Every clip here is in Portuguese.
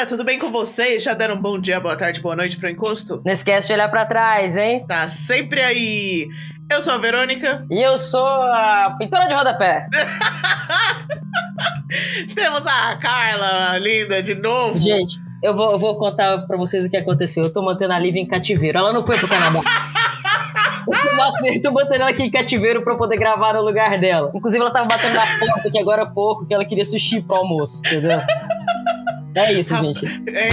galera, tudo bem com vocês? Já deram um bom dia, boa tarde, boa noite pro encosto? Não esquece de olhar pra trás, hein? Tá sempre aí. Eu sou a Verônica. E eu sou a pintora de rodapé. Temos a Carla, linda, de novo. Gente, eu vou, eu vou contar pra vocês o que aconteceu. Eu tô mantendo a Lívia em cativeiro. Ela não foi pro Canadá. Eu tô mantendo, ela aqui em cativeiro pra poder gravar no lugar dela. Inclusive, ela tava batendo na porta aqui agora há pouco, que ela queria sushi pro almoço, entendeu? É isso, Rap- gente.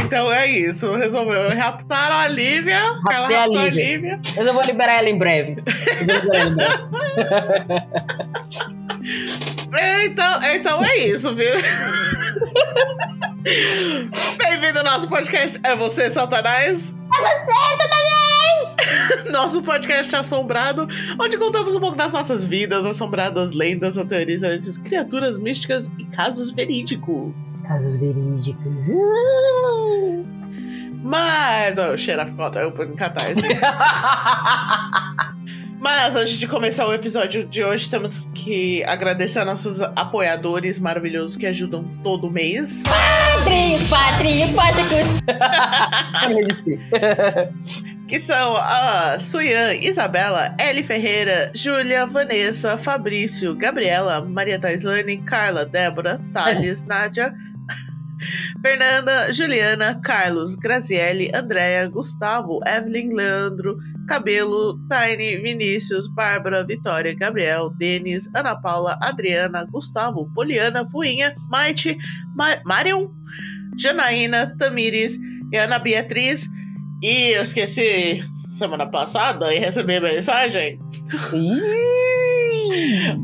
Então é isso. Resolveu. Raptaram a Lívia. Raptei a raptou a Lívia. Lívia. Mas eu vou liberar ela em breve. Eu vou liberar ela em breve. Então, então é isso, viu? Bem-vindo ao nosso podcast. É você, Satanás? É você, Satanás! Nosso podcast assombrado, onde contamos um pouco das nossas vidas, assombradas lendas, aterrorizantes, criaturas místicas e casos verídicos. Casos verídicos. Mas, ó, o Potter, eu ponho em catarse. Mas antes de começar o episódio de hoje, temos que agradecer a nossos apoiadores maravilhosos que ajudam todo mês. Patrinhos, patrinhos, mágicos. Que são a Suyan, Isabela, Ellie Ferreira, Júlia, Vanessa, Fabrício, Gabriela, Maria Taislane, Carla, Débora, Thales, Nádia, Fernanda, Juliana, Carlos, Graziele, Andréia, Gustavo, Evelyn, Leandro, Cabelo, Tiny, Vinícius, Bárbara, Vitória, Gabriel, Denis, Ana Paula, Adriana, Gustavo, Poliana, Fuinha, Maite, Ma Marion, Janaína, Tamires e Ana Beatriz. E eu esqueci semana passada e recebi a mensagem.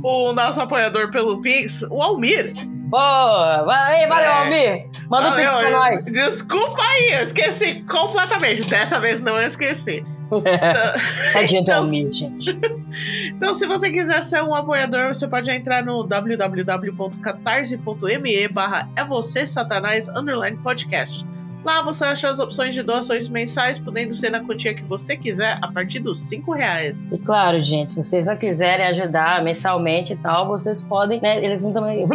O nosso apoiador pelo Pix, o Almir. Boa! Valeu, valeu, É. Almir! Manda um pix Valeu, pra nós! Desculpa aí, eu esqueci completamente. Dessa vez não esqueci. Tadinho do Então, Almir, gente. Então, se você quiser ser um apoiador, você pode entrar no www.catarse.me barra é você, satanás, underline podcast. Lá você acha as opções de doações mensais, podendo ser na quantia que você quiser, a partir dos 5 reais. E claro, gente, se vocês não quiserem ajudar mensalmente e tal, vocês podem, né? Eles também.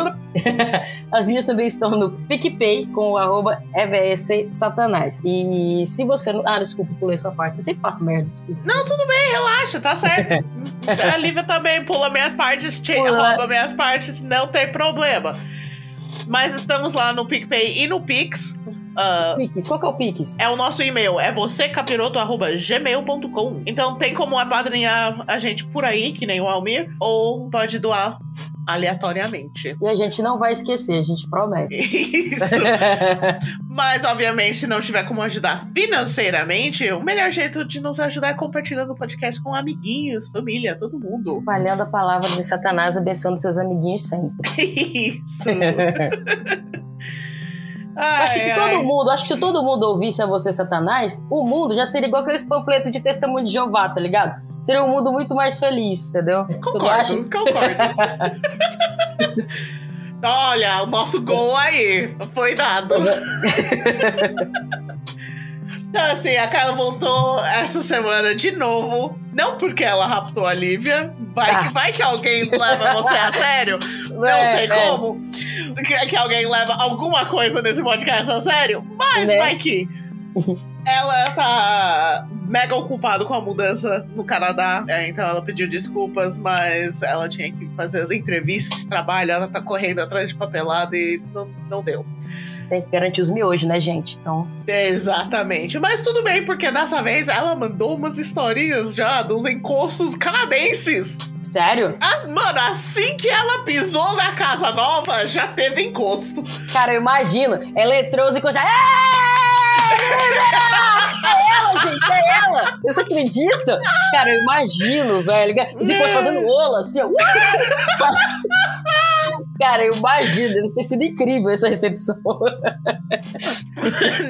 As minhas também estão no PicPay com o arroba EVS Satanás. E se você não. Ah, desculpa, pulei sua parte. Eu sempre faço merda, desculpa. Não, tudo bem, relaxa, tá certo. a Lívia também pula minhas partes, che- Pula. rouba minhas partes, não tem problema. Mas estamos lá no PicPay e no Pix. Ah, Pix, qual que é o Pix? é o nosso e-mail, é vocêcapiroto.gmail.com. Então tem como apadrinhar a gente por aí, que nem o Almir, ou pode doar aleatoriamente. E a gente não vai esquecer, a gente promete. Isso. Mas, obviamente, se não tiver como ajudar financeiramente, o melhor jeito de nos ajudar é compartilhando o podcast com amiguinhos, família, todo mundo. Espalhando a palavra de Satanás, abençoando seus amiguinhos sempre. Isso. acho que Ai, se ai. todo mundo, acho que se todo mundo ouvisse a você, Satanás, o mundo já seria igual aqueles panfletos de testemunho de Jeová, tá ligado? Seria um mundo muito mais feliz, entendeu? Concordo, concordo. Olha, o nosso gol aí foi dado. Então, assim, a Carla voltou essa semana de novo. Não porque ela raptou a Lívia. Vai, Ah. que, vai que alguém leva você a sério. Não É, sei é. como. Que, que alguém leva alguma coisa nesse podcast a sério. Mas Né? vai que. Ela tá mega ocupada com a mudança no Canadá. É, então ela pediu desculpas, mas ela tinha que fazer as entrevistas de trabalho. Ela tá correndo atrás de papelada e não, não deu. Tem que garantir os miojos, né, gente? Então, Exatamente. Mas tudo bem, porque dessa vez ela mandou umas historinhas já dos encostos canadenses. sério? Ah, mano, assim que ela pisou na casa nova, já teve encosto. Cara, eu imagino. Ela entrou e já. É ela, gente, é ela! Você acredita? Cara, eu imagino, velho. Os encostos fazendo ola, assim, ó. Cara, eu imagino, deve ter sido incrível essa recepção.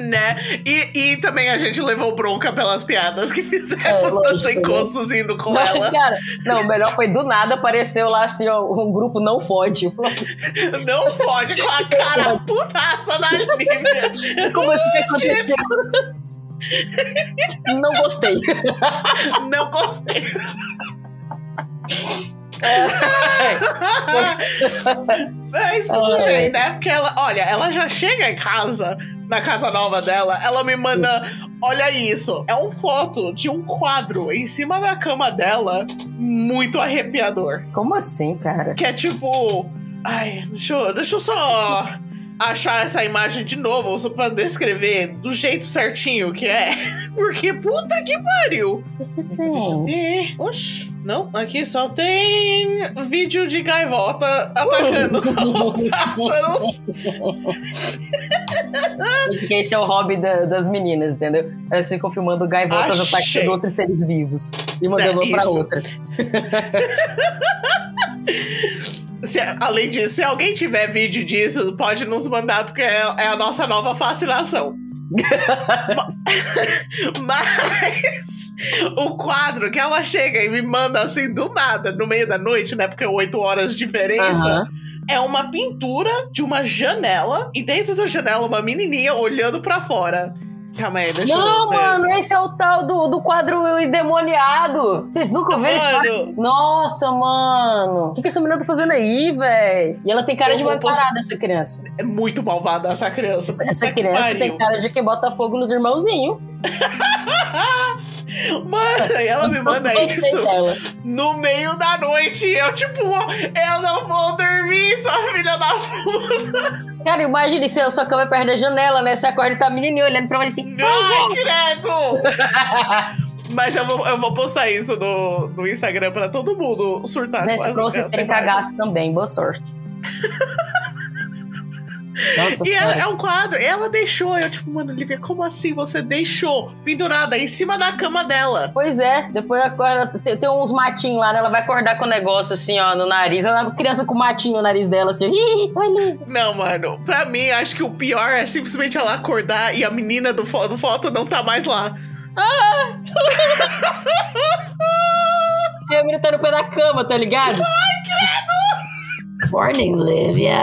né? E, e também a gente levou bronca pelas piadas que fizemos É, lógico, dos né? encostos indo com Não, ela. cara, não, o melhor foi do nada apareceu lá assim, ó, um grupo não fode. Não fode com a cara putaça da Lívia. Como assim que aconteceu? Não gostei. Não gostei. Mas tudo bem, né? Porque ela, olha, ela já chega em casa, na casa nova dela, ela me manda. Olha isso, é uma foto de um quadro em cima da cama dela, muito arrepiador. Como assim, cara? Que é tipo. Ai, deixa eu, deixa eu só achar essa imagem de novo, só pra descrever do jeito certinho que é. Porque puta que pariu! É, oxi, não, aqui só tem vídeo de gaivota atacando pássaros. Acho que esse é o hobby da- das meninas, entendeu? Elas ficam filmando gaivotas atacando outros seres vivos e mandando É, uma pra outra. Se- além disso, se alguém tiver vídeo disso, pode nos mandar, porque é, é a nossa nova fascinação. Mas o quadro que ela chega e me manda assim do nada, no meio da noite, né? Porque é 8 horas de diferença. Aham. É uma pintura de uma janela e dentro da janela uma menininha olhando pra fora. Calma aí, deixa Não, eu ver. mano, esse é o tal do, do quadro endemoniado. Vocês nunca viram? Mano, Nossa, mano. O que, que essa menina tá fazendo aí, velho? E ela tem cara Eu de mal post- parada, essa criança. é muito malvada essa criança. Essa, essa criança tem cara de que bota fogo nos irmãozinhos. Mano, ela me manda isso no meio da noite. Eu, tipo, eu não vou dormir, sua filha da puta. Cara, imagine se a sua cama é perto da janela, né? Você acorda e tá a menininha olhando pra você assim. Ai, credo! Mas eu vou, eu vou postar isso no, no Instagram pra todo mundo surtar. Gente, pra vocês terem cagaço também, boa sorte. Nossa E é, senhora. é um quadro, ela deixou. Eu, tipo, mano, Lívia, como assim você deixou pendurada em cima da cama dela? Pois é, depois acorda, tem, tem uns matinhos lá, né? Ela vai acordar com o negócio assim, ó, no nariz. Ela criança com matinho no nariz dela, assim. Ih, olha. Não, mano, pra mim, acho que o pior é simplesmente ela acordar e a menina do, fo do foto não tá mais lá. E a menina tá no pé da cama, tá ligado? Ai, credo! Morning, Lívia.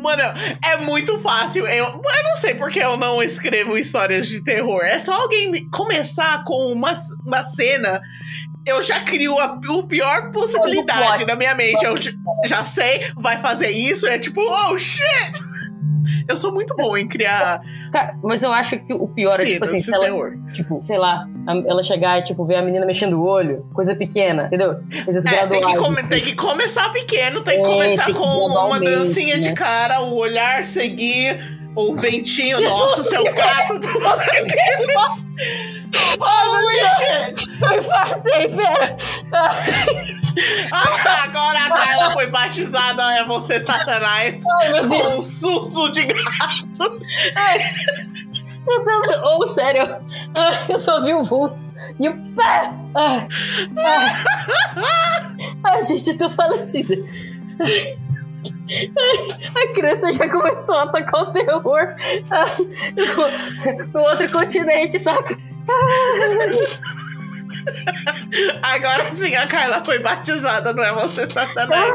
Mano, é muito fácil. Eu, eu não sei porque eu não escrevo histórias de terror. É só alguém me- começar com uma, uma cena. Eu já crio a, a pior possibilidade na minha mente. Eu já sei, vai fazer isso. É tipo, oh shit! Eu sou muito bom em criar Cara, mas eu acho que o pior é, tipo cenas assim, de se ela, terror. tipo, sei lá, ela chegar e, tipo, ver a menina mexendo o olho, coisa pequena, entendeu? Coisas É, tem, que come- tem que começar pequeno, tem que É, começar tem que com uma gradualmente, dancinha de né? cara, o olhar seguir, o ventinho. Nossa, seu gato. Holy shit! Eu infartei, pera. Ah, agora a Carla foi batizada, é você, Satanás. Ai, Com um susto de gato. Meu Deus. Ou, sério, ah, eu só vi o vulto. E o pé. Ai, ai. Ai, gente, tô falecida. A criança já começou a atacar o terror no, outro continente, saca? Agora sim a Carla foi batizada, não é você, Satanás.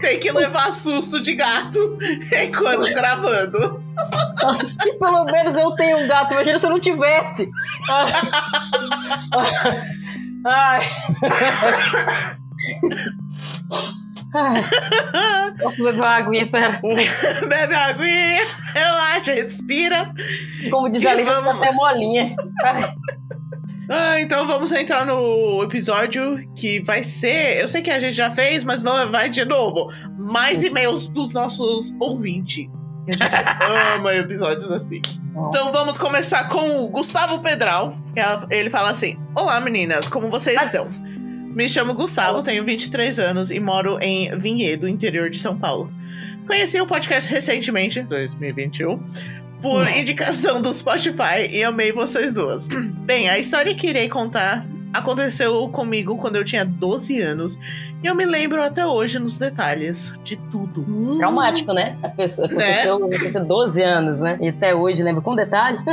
Tem que levar susto de gato enquanto gravando. Nossa, pelo menos eu tenho um gato, imagina se eu não tivesse. Ai. Ai. Posso beber uma aguinha, pera. Bebe aguinha, relaxa, respira. Como diz a Lívia, vamos- até molinha. Ai. Ah, então vamos entrar no episódio que vai ser. Eu sei que a gente já fez, mas vamos- vai de novo. Mais e-mails dos nossos ouvintes. A gente ama episódios assim. Então vamos começar com o Gustavo Pedral. Ele fala assim: Olá meninas, como vocês Mas- estão? Me chamo Gustavo, tenho 23 anos e moro em Vinhedo, interior de São Paulo. Conheci o podcast recentemente, 2021, por indicação do Spotify e amei vocês duas. Bem, a história que irei contar aconteceu comigo quando eu tinha 12 anos e eu me lembro até hoje nos detalhes de tudo. Traumático, né? A pessoa Né? aconteceu com 12 anos, né? E até hoje lembra com detalhe.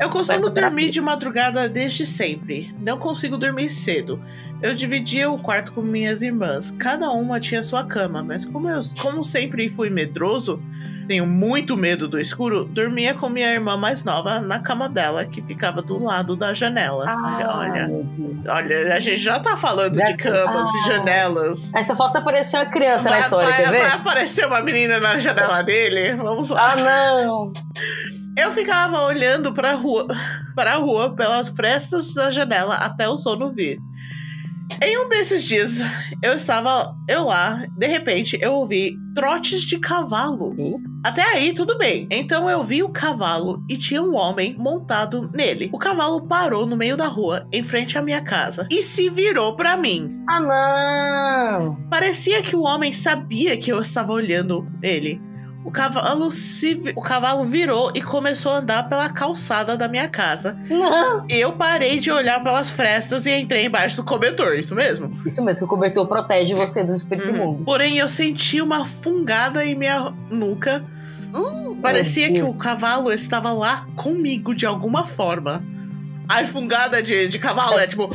Eu costumo dormir de madrugada desde sempre. Não consigo dormir cedo. Eu dividia o quarto com minhas irmãs. Cada uma tinha sua cama, mas como eu como sempre fui medroso, tenho muito medo do escuro, dormia com minha irmã mais nova na cama dela, que ficava do lado da janela. olha, Ah, olha. Olha, a gente já tá falando Já- de camas Ah. e janelas. Aí só falta aparecer uma criança na história, vai, quer ver? vai aparecer uma menina na janela dele. Vamos lá. Ah, não! Eu ficava olhando pra rua, pra rua pelas frestas da janela até o sono vir. Em um desses dias, eu estava eu lá, de repente eu ouvi trotes de cavalo. Hum? Até aí tudo bem. Então eu vi o cavalo e tinha um homem montado nele. O cavalo parou no meio da rua, em frente à minha casa, e se virou pra mim. Ah, não! Parecia que o homem sabia que eu estava olhando ele. O cavalo, se, o cavalo virou e começou a andar pela calçada da minha casa. Não! Eu parei de olhar pelas frestas e entrei embaixo do cobertor, isso mesmo? Isso mesmo, que o cobertor protege você dos espíritos Uhum. imundos. Porém, eu senti uma fungada em minha nuca. Uh, parecia que o cavalo estava lá comigo de alguma forma. Ai, fungada de, de cavalo é tipo.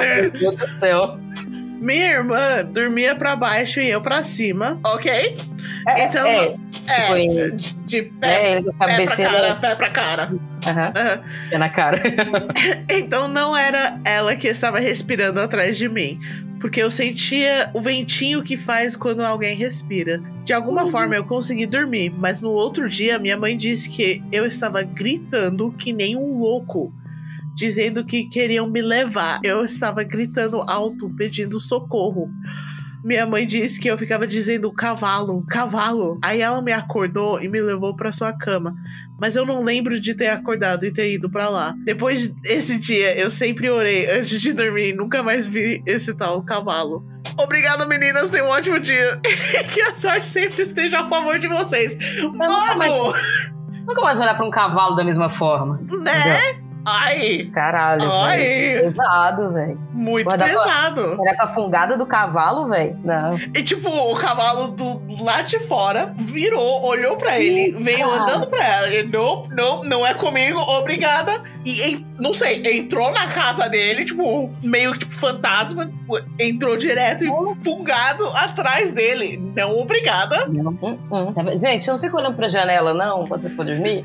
Meu Deus do céu. Minha irmã dormia pra baixo e eu pra cima, ok? É, Então, é, É, Tipo, de, de pé, é, pé pra cara, pé pra cara. Aham, Aham. pé na cara. Então não era ela que estava respirando atrás de mim. Porque eu sentia o ventinho que faz quando alguém respira. De alguma Uhum. forma eu consegui dormir, mas no outro dia minha mãe disse que eu estava gritando que nem um louco, dizendo que queriam me levar. Eu estava gritando alto, pedindo socorro. Minha mãe disse que eu ficava dizendo cavalo, cavalo. Aí ela me acordou e me levou pra sua cama. Mas eu não lembro de ter acordado e ter ido pra lá. Depois desse dia, eu sempre orei antes de dormir e nunca mais vi esse tal cavalo. Obrigada, meninas. Tenham um ótimo dia. que a sorte sempre esteja a favor de vocês. nunca mais- Mano! Nunca mais olhar pra um cavalo da mesma forma. Né? Ai! Caralho. Ai! Pesado, velho. Muito pesado. Olhar com a fungada do cavalo, velho. Não. E tipo, o cavalo do lá de fora virou, olhou pra ele, veio cara. andando pra ela. Não, não, não é comigo, obrigada. E não sei, entrou na casa dele, tipo, meio tipo fantasma, tipo, entrou direto e fungado atrás dele. Não, obrigada, Não. Hum, hum. Tá? Gente, eu não fico olhando pra janela, não, quando vocês for dormir.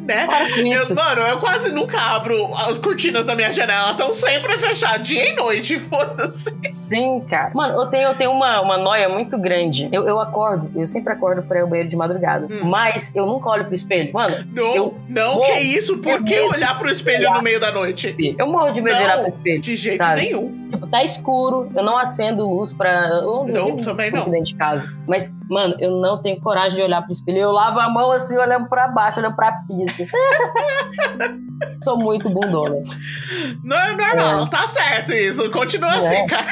né? Eu, mano, eu quase nunca abro as cortinas da minha janela, estão sempre fechadas, dia e noite, foda-se. Sim, cara. Mano, eu tenho, eu tenho uma, uma noia muito grande. Eu, eu acordo, eu sempre acordo pra ir ao banheiro de madrugada. Hum. Mas eu nunca olho pro espelho. Mano, Não, Eu- não, Vou- que isso? Por que olhar pro espelho no meio da noite? eu morro de medo de olhar Não. pro espelho. De jeito Sabe? nenhum. Tipo, tá escuro, eu não acendo luz pra. Eu Não, vivo também não. dentro de casa. Mas, mano, eu não tenho coragem de olhar pro espelho. Eu lavo a mão assim, olhando pra baixo, olhando pra pista. Sou muito bundona. Não é normal, tá certo isso. Continua É. assim, cara.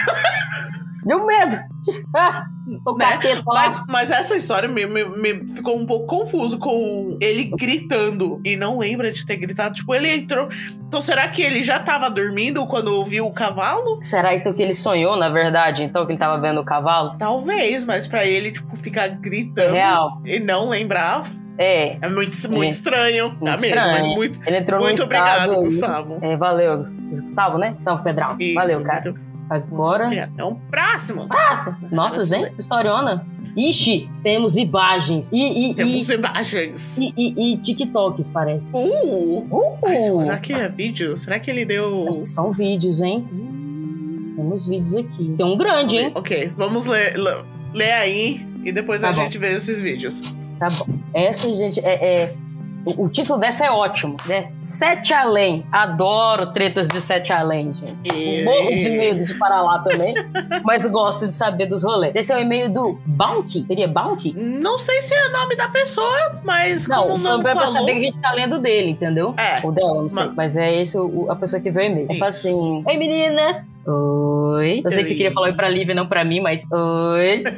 Deu medo. Ah, o Né? Mas, mas essa história me, me- me ficou um pouco confuso com ele gritando e não lembra de ter gritado. Tipo, ele entrou. Então será que ele já tava dormindo quando ouviu o cavalo? Será então que ele sonhou, na verdade? Então que ele tava vendo o cavalo? Talvez, mas pra ele, tipo, ficar gritando Real. e não lembrar É. é muito, muito É. estranho. Muito mas estranho. muito, Ele entrou muito obrigado, aí. Gustavo. É, valeu, Gustavo, né? Gustavo Pedral. Isso, valeu, cara. muito Agora. É um próximo. Nossa, nossa, gente, que historiona. Ixi, temos imagens. E, e, Temos imagens. e, e, e TikToks, parece. Uh! Uh, Ai, será que é vídeo? Será que ele deu. São vídeos, hein? Hum, Temos vídeos aqui. Tem um grande, hein? Ok, vamos ler, ler, ler aí e depois Tá a bom. gente vê esses vídeos. Tá bom. Essa, gente, é. é- o, o título dessa é ótimo, né? Sete Além. Adoro tretas de Sete Além, gente. E- Morro de medo de parar lá também, mas gosto de saber dos rolês. Esse é o e-mail do Bounty. Seria Bounty? Não sei se é o nome da pessoa, mas Não, como não é falou... saber que a gente tá lendo dele, entendeu? É. Ou dela, não sei. Ma- Mas é esse o- a pessoa que veio o e-mail. Ela fala assim: Oi meninas! Oi. Eu sei que você queria falar oi pra Lívia, não pra mim, mas oi.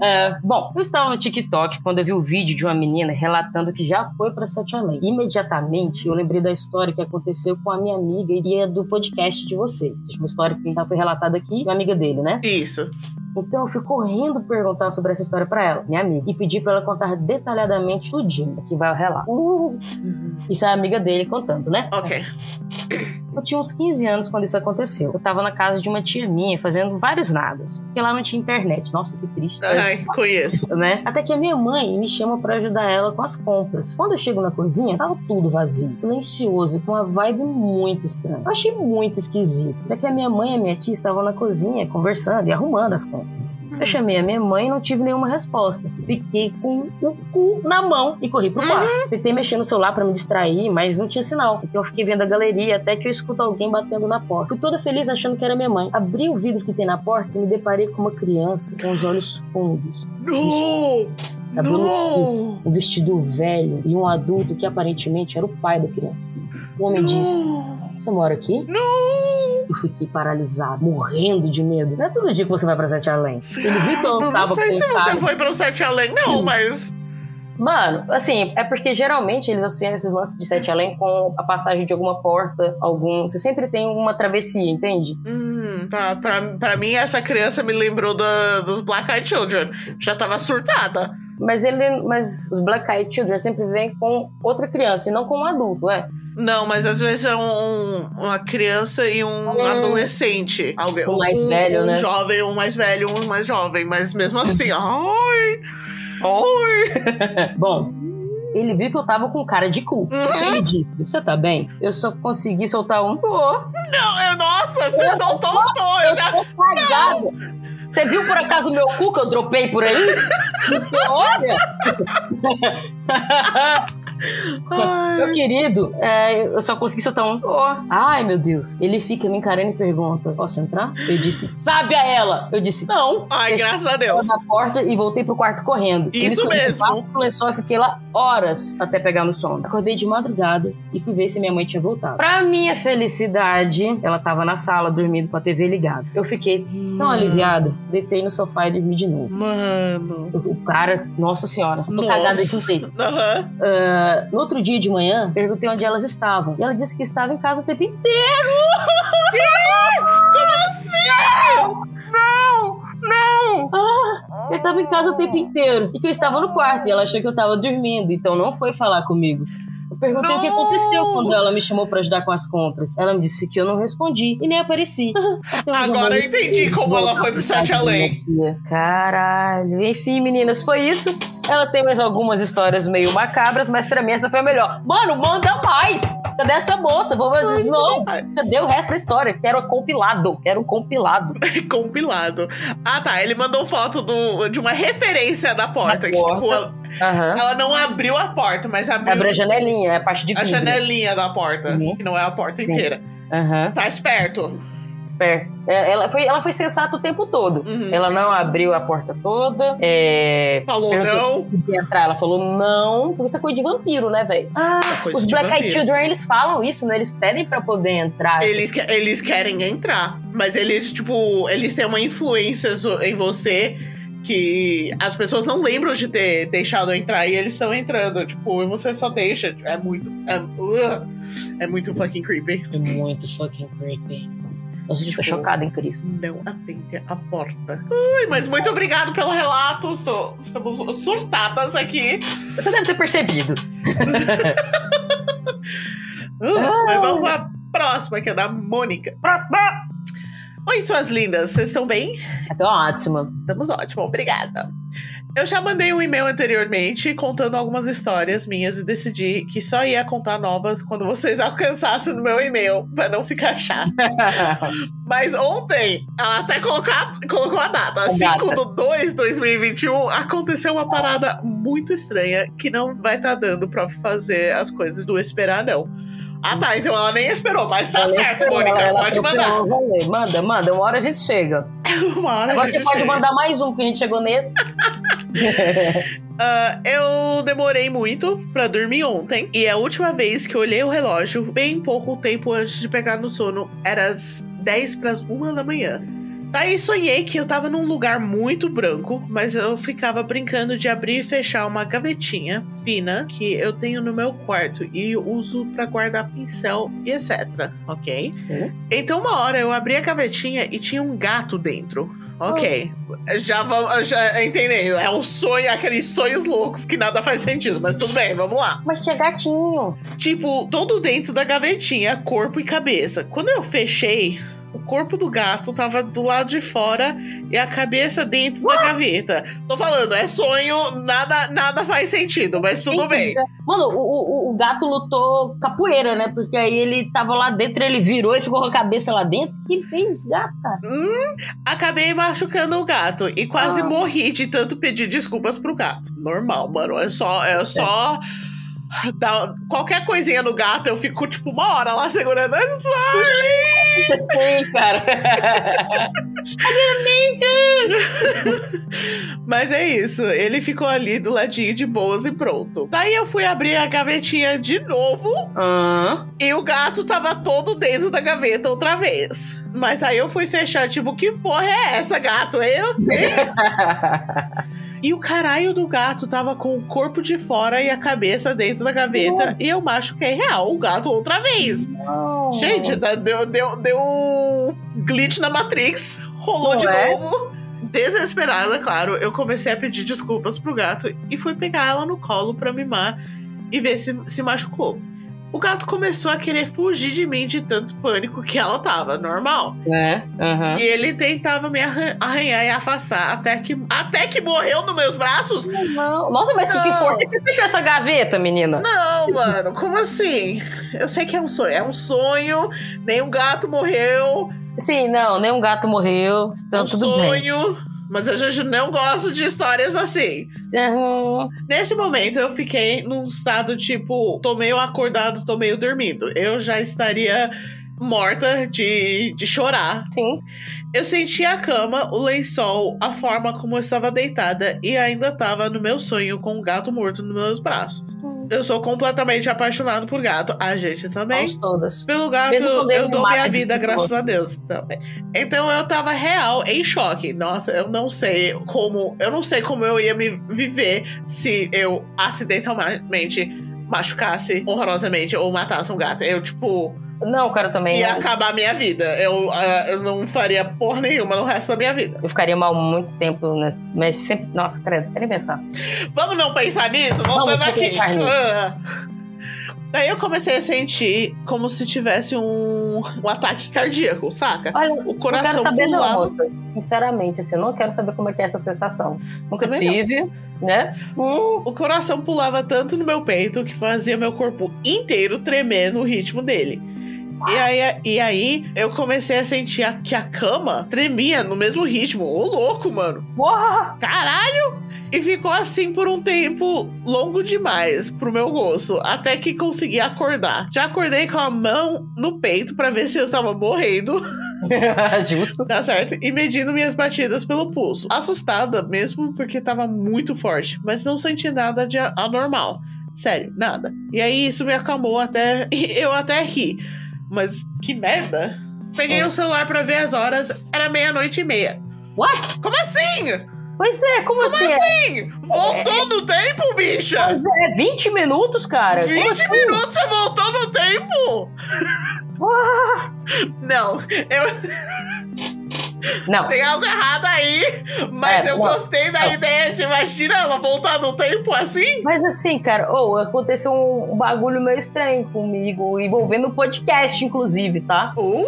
É, bom, eu estava no TikTok quando eu vi o vídeo de uma menina relatando que já foi pra Sete Além. Imediatamente eu lembrei da história que aconteceu com a minha amiga e é do podcast de vocês. Uma história que foi relatada aqui, uma amiga dele, né? Isso. Então eu fui correndo perguntar sobre essa história pra ela, minha amiga, e pedi pra ela contar detalhadamente tudinho. Aqui vai o relato. Uh, Isso é a amiga dele contando, né? Ok. Eu tinha uns 15 anos quando isso aconteceu. Eu tava na casa de uma tia minha fazendo vários nadas. Porque lá não tinha internet. Nossa, que triste. Ai, conheço. Né? Até que a minha mãe me chama pra ajudar ela com as compras. Quando eu chego na cozinha, tava tudo vazio, silencioso, com uma vibe muito estranha. Eu achei muito esquisito. Até que a minha mãe e a minha tia estavam na cozinha conversando e arrumando as compras. Eu chamei a minha mãe e não tive nenhuma resposta. Fiquei com o cu na mão e corri pro quarto. Tentei mexer no celular pra me distrair, mas não tinha sinal. Então eu fiquei vendo a galeria até que eu escuto alguém batendo na porta. Fui toda feliz achando que era minha mãe. Abri o vidro que tem na porta e me deparei com uma criança com os olhos fundos. Cabelo No! um vestido velho e um adulto que aparentemente era o pai da criança. O homem disse: Você mora aqui? No! Eu fiquei paralisado, morrendo de medo. Não é todo dia que você vai pra Sete Além. Ele viu que eu Eu tava não sei se você foi pro Sete Além, não, mas. Mano, assim, é porque geralmente eles associam esses lances de Sete Além com a passagem de alguma porta, algum. Você sempre tem uma travessia, entende? Hum, tá. Pra, pra mim, essa criança me lembrou da- dos Black Eyed Children. Já tava surtada. Mas ele. Mas os Black Eyed Children sempre vêm com outra criança e não com um adulto, é. Não, mas às vezes é um- uma criança e um Hum. adolescente. Alguém, Um mais velho, um né? jovem, um mais velho, um mais jovem. Mas mesmo assim, ai! Ai! Bom, ele viu que eu tava com cara de cu. Uhum. Ele disse: Você tá bem? Eu só consegui soltar um. Tô. Não, eu, nossa, você soltou um tom. Eu já. Tô cagada. Você viu por acaso o meu cu que eu dropei por aí? Porque olha. Meu querido, é, eu só consegui soltar um. Ó. Ai, meu Deus. Ele fica me encarando e pergunta: Posso entrar? Eu disse: Sabe a ela? Eu disse: Não. ai graças a Deus. na porta e voltei pro quarto correndo. Eu Isso mesmo. do lençol e fiquei lá horas até pegar no sono. Acordei de madrugada e fui ver se minha mãe tinha voltado. Pra minha felicidade, ela tava na sala dormindo com a TV ligada. Eu fiquei tão aliviada, deitei no sofá e dormi de novo. Mano. O cara, nossa senhora, tô cagada de Nossa. ter. Aham. No outro dia de manhã, perguntei onde elas estavam. E ela disse que estava em casa o tempo inteiro. Como assim? Não! Não! Ah, eu estava em casa o tempo inteiro. E que eu estava no quarto. E ela achou que eu estava dormindo. Então não foi falar comigo. Perguntei o que Não! aconteceu quando ela me chamou pra ajudar com as compras. Ela me disse que eu não respondi e nem apareci. Hoje Agora eu não entendi como ela foi pro Sete Além. Caralho. Enfim, meninas, foi isso. Ela tem mais algumas histórias meio macabras, mas pra mim essa foi a melhor. Mano, manda mais! Cadê essa moça? Vou... Não, cadê o resto da história? Quero compilado. Quero compilado. Compilado. Ah, tá. Ele mandou foto do, de uma referência da porta. Da que, porta. tipo, ela, Aham. ela não abriu a porta, mas abriu Abre a janelinha, é a parte de a vidro. janelinha da porta. Uhum. Que não é a porta Sim. inteira. Aham. Tá esperto. Esperto. É, ela, foi, ela foi sensata o tempo todo. Uhum. Ela não abriu a porta toda. É... Falou não. entrar. Ela falou não, porque isso é coisa de vampiro, né, velho? Ah, coisa os Black Eyed. Children, eles falam isso, né? Eles pedem pra poder entrar. Eles, que- eles querem entrar, mas eles, tipo, eles têm uma influência em você que as pessoas não lembram de ter deixado entrar e eles estão entrando, tipo, e você só deixa. É muito. É, é muito fucking creepy. É muito fucking creepy. Nossa, a gente fica Tipo, chocada em Cristo. Não atende a porta. Ai, mas muito obrigado pelo relato. Estou, estamos surtadas aqui. Você deve ter percebido. Ah, Mas vamos pra próxima, que é da Mônica. Próxima! Oi, suas lindas, vocês estão bem? Então, ótima. Estamos ótimo, obrigada. Eu já mandei um e-mail anteriormente contando algumas histórias minhas e decidi que só ia contar novas quando vocês alcançassem no meu e-mail, pra não ficar chato. Mas ontem, ela até colocar, colocou a data, A 5 data. do 2 2021, aconteceu uma parada muito estranha que não vai estar dando pra fazer as coisas do esperar, não. Ah tá, então ela nem esperou, mas tá Ela certo, esperou, Mônica, ela- ela pode mandar. atropelou o rolê. Manda, manda. Uma hora a gente chega. Uma hora Agora você pode chega. mandar mais um, porque a gente chegou nesse. Ah, eu demorei muito pra dormir ontem. E a última vez que eu olhei o relógio, bem pouco tempo antes de pegar no sono, era às 10 para as 1 da manhã. Daí sonhei que eu tava num lugar muito branco, mas eu ficava brincando de abrir e fechar uma gavetinha fina que eu tenho no meu quarto e uso para guardar pincel e etc, ok? Uhum. Então uma hora eu abri a gavetinha e tinha um gato dentro. Ok, já vamos, já entendendo. É um sonho, aqueles sonhos loucos que nada faz sentido, mas tudo bem, vamos lá. Mas tinha gatinho. Tipo, todo dentro da gavetinha, corpo e cabeça. Quando eu fechei, o corpo do gato tava do lado de fora e a cabeça dentro da gaveta. Tô falando, é sonho, nada, nada faz sentido, mas tudo bem. Mano, o, o, o gato lutou capoeira, né? Porque aí ele tava lá dentro, ele virou e ficou com a cabeça lá dentro. Que fez, gato, cara? Acabei machucando o gato e quase Ah. morri de tanto pedir desculpas pro gato. Normal, mano. É só. É só. Dar- qualquer coisinha no gato, eu fico tipo uma hora lá segurando. I'm sorry! Sei, cara. Mas é isso, ele ficou ali do ladinho de boas e pronto. Daí eu fui abrir a gavetinha de novo Hum. e o gato tava todo dentro da gaveta outra vez. Mas aí eu fui fechar, tipo, que porra é essa, gato? Eu? E o caralho do gato tava com o corpo de fora e a cabeça dentro da gaveta. E eu machuquei real o gato outra vez. Não. Gente, deu, deu, deu um glitch na Matrix. Rolou Não de é? novo. Desesperada, claro, eu comecei a pedir desculpas pro gato e fui pegar ela no colo pra mimar e ver se se machucou. O gato começou a querer fugir de mim de tanto pânico que ela tava, normal. É, aham. E ele tentava me arran- arranhar e afastar até que, até que morreu nos meus braços. Não. Nossa, mas que, que Não. força que fechou essa gaveta, menina? Não, mano, como assim? Eu sei que é um sonho, é um sonho, nenhum gato morreu, Sim, não, nenhum gato morreu. é Então, um tudo bem. Mas a gente não gosta de histórias assim. Aham. Nesse momento eu fiquei num estado tipo, tô meio acordado, tô meio dormindo. Eu já estaria morta de, de chorar. Sim. Eu senti a cama, o lençol, a forma como eu estava deitada e ainda estava no meu sonho com um gato morto nos meus braços. Eu sou completamente apaixonado por gato. A gente também. Vamos todas. Pelo gato, eu dou minha vida, graças a Deus. Também. Então eu tava real em choque. Nossa, eu não sei como. Eu não sei como eu ia me viver se eu acidentalmente machucasse horrorosamente ou matasse um gato. Eu, tipo, Não, cara, também. ia não. acabar a minha vida. Eu, ah, eu não faria porra nenhuma no resto da minha vida. Eu ficaria mal muito tempo, né? mas sempre. Nossa, credo, quero nem pensar. Vamos não pensar nisso? Voltando Vamos aqui. Ah. Daí eu comecei a sentir como se tivesse um, um ataque cardíaco, saca? Olha, O não quero coração saber, não, moça. Sinceramente, assim, eu não quero saber como é que é essa sensação. Nunca Também não. tive, né? Hum, O coração pulava tanto no meu peito que fazia meu corpo inteiro tremer no ritmo dele. E aí, e aí eu comecei a sentir a- que a cama tremia no mesmo ritmo. Ô, louco, mano. porra! Caralho! E ficou assim por um tempo longo demais pro meu gosto, até que consegui acordar. Já acordei com a mão no peito pra ver se eu estava morrendo, Justo. tá certo? E medindo minhas batidas pelo pulso. Assustada mesmo porque tava muito forte, mas não senti nada de anormal. Sério, nada. E aí isso me acalmou até. Eu até ri. Mas que merda! Peguei o celular pra ver as horas, era meia-noite e meia. What? Como assim? Pois é, como, assim? é? Sim! Voltou no tempo, bicha! Pois é, 20 minutos, cara. 20 Como assim? minutos você voltou no tempo? What? Não, eu, Não, tem algo errado aí, mas É, eu não, gostei da não. ideia de imagina ela voltar no tempo assim. mas assim, cara, ou aconteceu um, bagulho meio estranho comigo, envolvendo o podcast, inclusive, tá? Uh,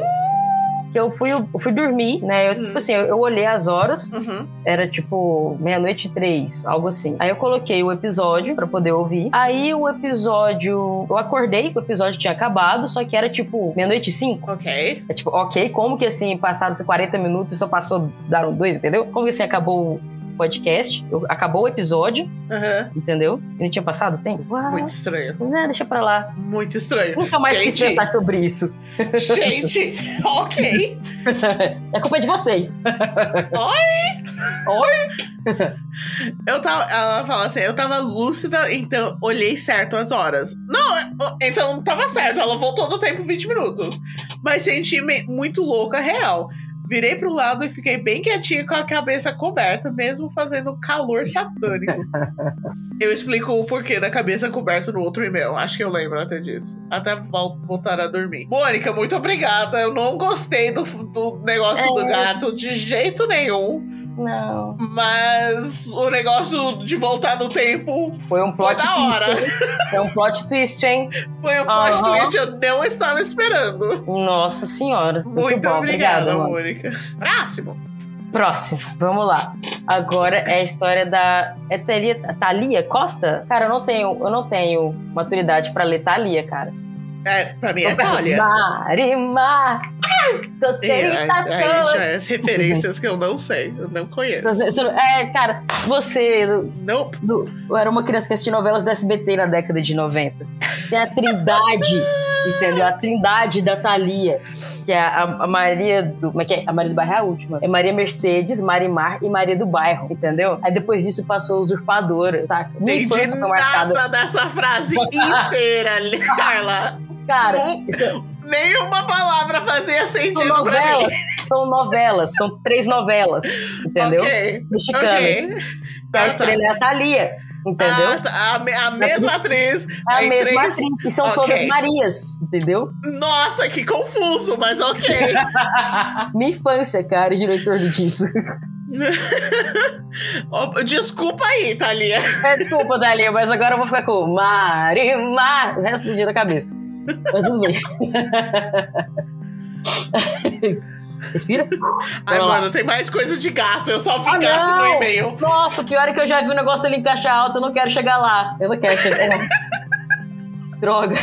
eu fui, eu fui dormir, né? Eu, Hum. tipo assim, eu, eu olhei as horas, uhum. era tipo meia-noite e três, algo assim. Aí eu coloquei o episódio pra poder ouvir. Aí o episódio. Eu acordei que o episódio tinha acabado, só que era tipo meia-noite e cinco. Ok. É tipo, ok, como que assim, passaram-se 40 minutos e só passou, daram dois, entendeu? Como que assim acabou podcast, eu- acabou o episódio, Aham. entendeu? E não tinha passado tempo? Uau, Muito estranho. né, deixa pra lá. Muito estranho. Nunca mais quis Gente. pensar sobre isso. Gente, ok. É culpa de vocês. Eu tava. Ela fala assim, eu tava lúcida, então olhei certo as horas. Não, então tava certo, ela voltou no tempo 20 minutos. Mas senti muito louca, real. Virei pro lado e fiquei bem quietinho com a cabeça coberta, mesmo fazendo calor satânico. eu explico o porquê da cabeça coberta no outro e-mail. Acho que eu lembro até disso. Até voltar a dormir. Mônica, muito obrigada. Eu não gostei do, do negócio é. do gato de jeito nenhum. Não. Mas o negócio de voltar no tempo foi um plot foi da hora. Twist, foi um plot twist, hein? Foi um plot uhum. twist, eu não estava esperando. Nossa senhora. Muito, Muito bom, obrigada, obrigada Mônica. Próximo. Próximo, vamos lá. Agora é a história da. É Thalia, Thalia Costa? Cara, eu não tenho, eu não tenho maturidade para ler Thalia, cara. É, pra mim é Thalia. Marimar, gostei é, das aí, aí já é as referências que eu não sei, eu não conheço. É, cara, você... Não. Do, eu era uma criança que assistia novelas do SBT na década de 90. Tem a trindade, entendeu? A trindade da Thalia que é a, a, Maria do. Como é que é? A Maria do Bairro é a última. É Maria Mercedes, Marimar e Maria do Bairro, entendeu? Aí depois disso passou a usurpadora, saca? Minha Entendi foi marcada. nada dessa frase inteira, Carla. Cara, isso... Nenhuma palavra fazia sentido são novelas, São novelas, são três novelas, entendeu? Okay. Mexicanas. Okay. Que a ah, estrela tá. é a Thalia. Entendeu? Ah, tá. a, a, mesma atriz. É a mesma atriz. E são okay. todas Marias, entendeu? Nossa, que confuso, mas ok. Minha infância, cara, diretor disso. desculpa aí, Thalia. É, desculpa, Thalia, mas agora eu vou ficar com Marimar o resto do dia da cabeça. Mas tudo bem. Respira. Ai, mano, lá. tem mais coisa de gato. Eu só vi ah, gato não. no e-mail. Nossa, o pior é que eu já vi o um negócio ali em caixa alta. Eu não quero chegar lá. Eu não quero chegar lá. Droga.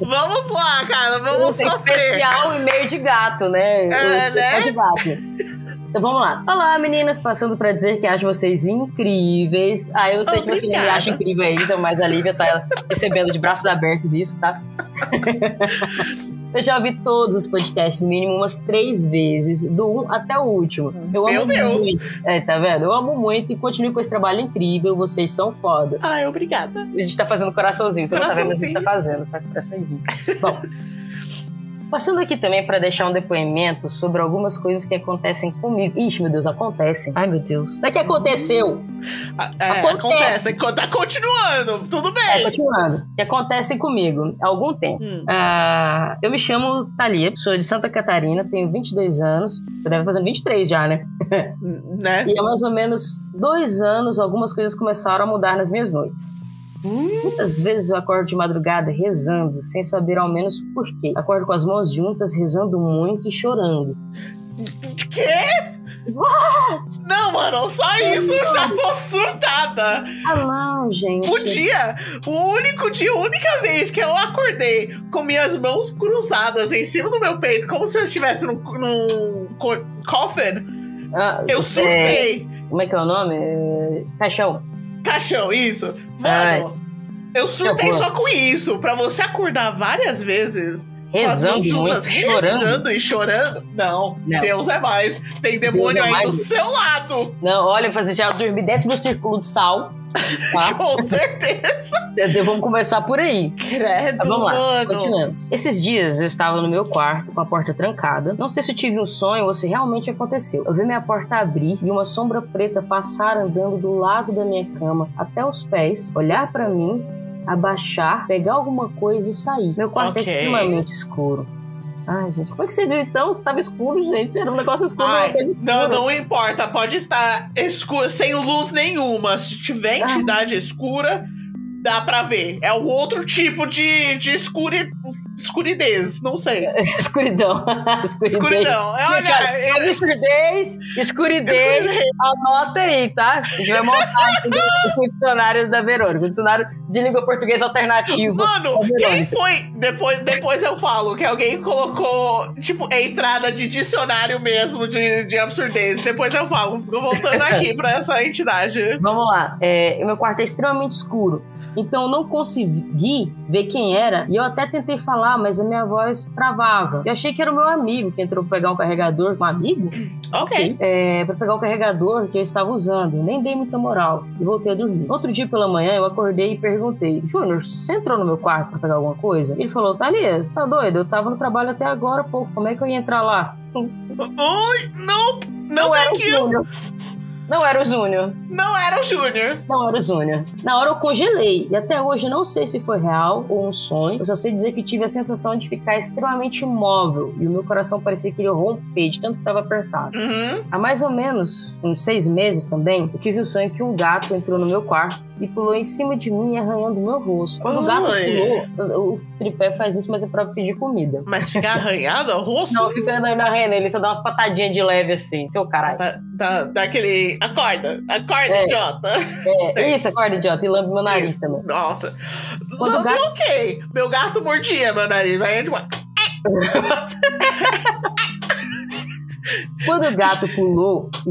Oh, vamos lá, cara. Vamos sofrer. especial e-mail de gato, né? É, né? de gato. Então vamos lá. Olá, meninas, passando para dizer que acho vocês incríveis. Ah, eu sei Obrigada. que você não me acha incrível ainda, mas a Lívia tá recebendo de braços abertos isso, tá? Eu já ouvi todos os podcasts, no mínimo umas três vezes, do um até o último. Eu Meu amo Deus! Muito. É, tá vendo? Eu amo muito e continuo com esse trabalho incrível. Vocês são foda. Ai, obrigada. A gente tá fazendo coraçãozinho. Você não tá vendo, mas a gente tá fazendo, tá? Coraçãozinho. Bom. Passando aqui também para deixar um depoimento sobre algumas coisas que acontecem comigo. Ixi, meu Deus, acontecem. Ai, meu Deus. Não é que aconteceu. Ah, é, acontece. acontece. Tá continuando, tudo bem. É, continuando. Que acontece comigo há algum tempo. Hum. Uh, eu me chamo Thalia, sou de Santa Catarina, tenho 22 anos. Você deve fazer 23 já, né? né? E há mais ou menos dois anos, algumas coisas começaram a mudar nas minhas noites. Muitas vezes eu acordo de madrugada rezando, sem saber ao menos por quê. Acordo com as mãos juntas, rezando muito e chorando. Quê? What? Não, mano, só isso, eu já tô surtada. Ah, não, gente. O dia, o único dia, a única vez que eu acordei com minhas mãos cruzadas em cima do meu peito, como se eu estivesse num, num coffin, ah, eu surtei. É, como é que é o nome? É, caixão. Caixão, isso. Mano, Ai. eu surtei só com isso. Pra você acordar várias vezes. Rezando juntas, muito, rezando chorando. e chorando. Não, não, Deus é mais. Tem demônio é aí do seu lado. Não, olha, você já dormir dentro do círculo de sal. Tá? Com certeza. Vamos começar por aí. Credo, vamos lá, mano. continuamos. Esses dias eu estava no meu quarto com a porta trancada. Não sei se eu tive um sonho ou se realmente aconteceu. Eu vi minha porta abrir e uma sombra preta passar andando do lado da minha cama até os pés, olhar para mim, abaixar, pegar alguma coisa e sair. Meu quarto é okay. é extremamente escuro. Ai, gente, como é que você viu então? Estava escuro, gente. Era um negócio escuro. Ai, não, não importa. Pode estar escuro, sem luz nenhuma. Se tiver entidade Ai. escura, dá pra ver. É um outro tipo de, de escuri, escuridez, não sei. Escuridão. Escuridão. Olha, é... escuridez, escuridez, anota aí, tá? A gente vai montar o dicionário da Verônica, o dicionário de língua portuguesa alternativo. Mano, quem foi? Depois, depois eu falo que alguém colocou, tipo, a entrada de dicionário mesmo de, de absurdez. Depois eu falo. Fico voltando aqui pra essa entidade. Vamos lá. É, meu quarto é extremamente escuro. Então eu não consegui ver quem era e eu até tentei falar, mas a minha voz travava. Eu achei que era o meu amigo que entrou pra pegar um carregador. Um amigo? Ok. É, pra pegar o carregador que eu estava usando. Nem dei muita moral e voltei a dormir. Outro dia pela manhã eu acordei e perguntei: Júnior, você entrou no meu quarto pra pegar alguma coisa? Ele falou: Thalia, você tá doido? Eu tava no trabalho até agora, pô. Como é que eu ia entrar lá? Oi, não, não, o thank you. Júnior. Não era o Júnior. Não era o Júnior. Não era o Júnior. Na hora eu congelei. E até hoje não sei se foi real ou um sonho. Eu só sei dizer que tive a sensação de ficar extremamente imóvel. E o meu coração parecia que ia romper de tanto que estava apertado. Uhum. Há mais ou menos uns seis meses também, eu tive o sonho que um gato entrou no meu quarto e pulou em cima de mim, arranhando meu rosto. Quando o gato pulou, o o tripé faz isso, mas é pra pedir comida. Mas ficar arranhado ao rosto? Não, fica andando arranhando, ele só dá umas patadinhas de leve assim, seu caralho. Dá, dá, dá aquele. Acorda, acorda, É. idiota. É, isso, acorda, idiota, e lambe meu nariz Isso. também. Nossa. Quando o Não, gato- Ok. Meu gato mordia meu nariz. Vai tipo, Quando o gato pulou e,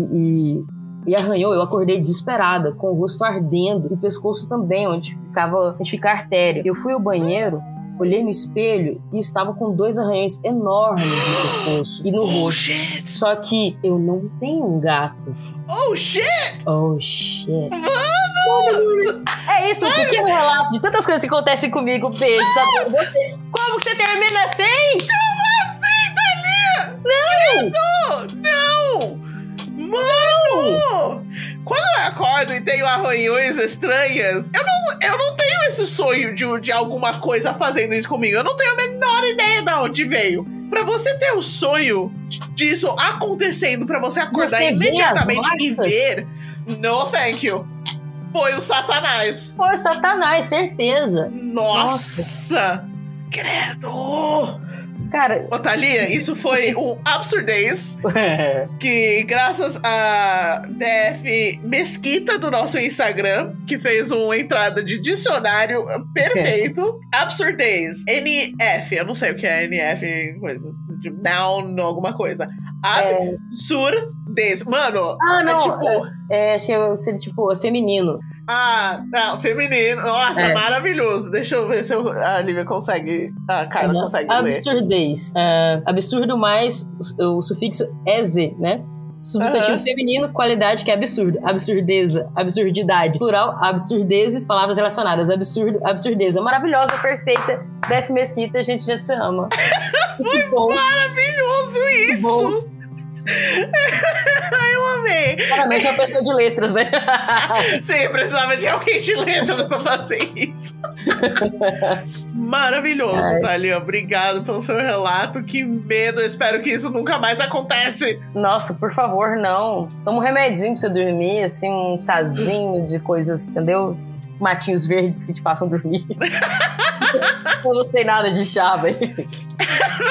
e- e arranhou, eu acordei desesperada, com o rosto ardendo e o pescoço também, onde ficava onde fica a artéria. Eu fui ao banheiro, olhei no espelho e estava com dois arranhões enormes no pescoço e no Oh rosto. shit! Só que eu não tenho um gato. Oh shit! Oh, shit. É isso, um pequeno relato de tantas coisas que acontecem comigo. Sabe? Você- Como que você termina assim? Assim, Thalia! Não! Não! Mano! Quando eu acordo e tenho arranhões estranhas, eu não, eu não tenho esse sonho de, de alguma coisa fazendo isso comigo. Eu não tenho a menor ideia de onde veio. Pra você ter o sonho disso acontecendo, pra você acordar Você imediatamente e ver, no thank you. Foi o Satanás. Foi Satanás, certeza. Nossa! Credo! Cara, Ô, Thalia, isso foi um absurdez que, graças a DF Mesquita do nosso Instagram, que fez uma entrada de dicionário perfeito. absurdez. NF, eu não sei o que é NF em coisas. De noun, alguma coisa. Absurdez. Mano, Ah, é não. tipo. É, achei que seria tipo, é feminino. Ah, não, feminino. Nossa, É. maravilhoso. Deixa eu ver se eu- a Lívia consegue. A Carla Uhum. consegue ler. Absurdez. É, absurdo mais o, o sufixo EZ, né? Substantivo Aham. feminino, qualidade que é absurdo. Absurdeza, absurdidade. Plural, absurdezes, palavras relacionadas. Absurdo, absurdeza. Maravilhosa, perfeita. Def Mesquita, a gente já te ama. Bom. Maravilhoso isso! Bom. eu amei. Claramente é uma pessoa de letras, né? Sim, precisava de alguém de letras pra fazer isso. Maravilhoso, Ai. Thalia. Obrigado pelo seu relato. Que medo. Eu espero que isso nunca mais acontece. Nossa, por favor, não. Toma um remedinho pra você dormir, assim, um chazinho de coisas, entendeu? Matinhos verdes que te façam dormir. Eu não sei nada de chá, velho.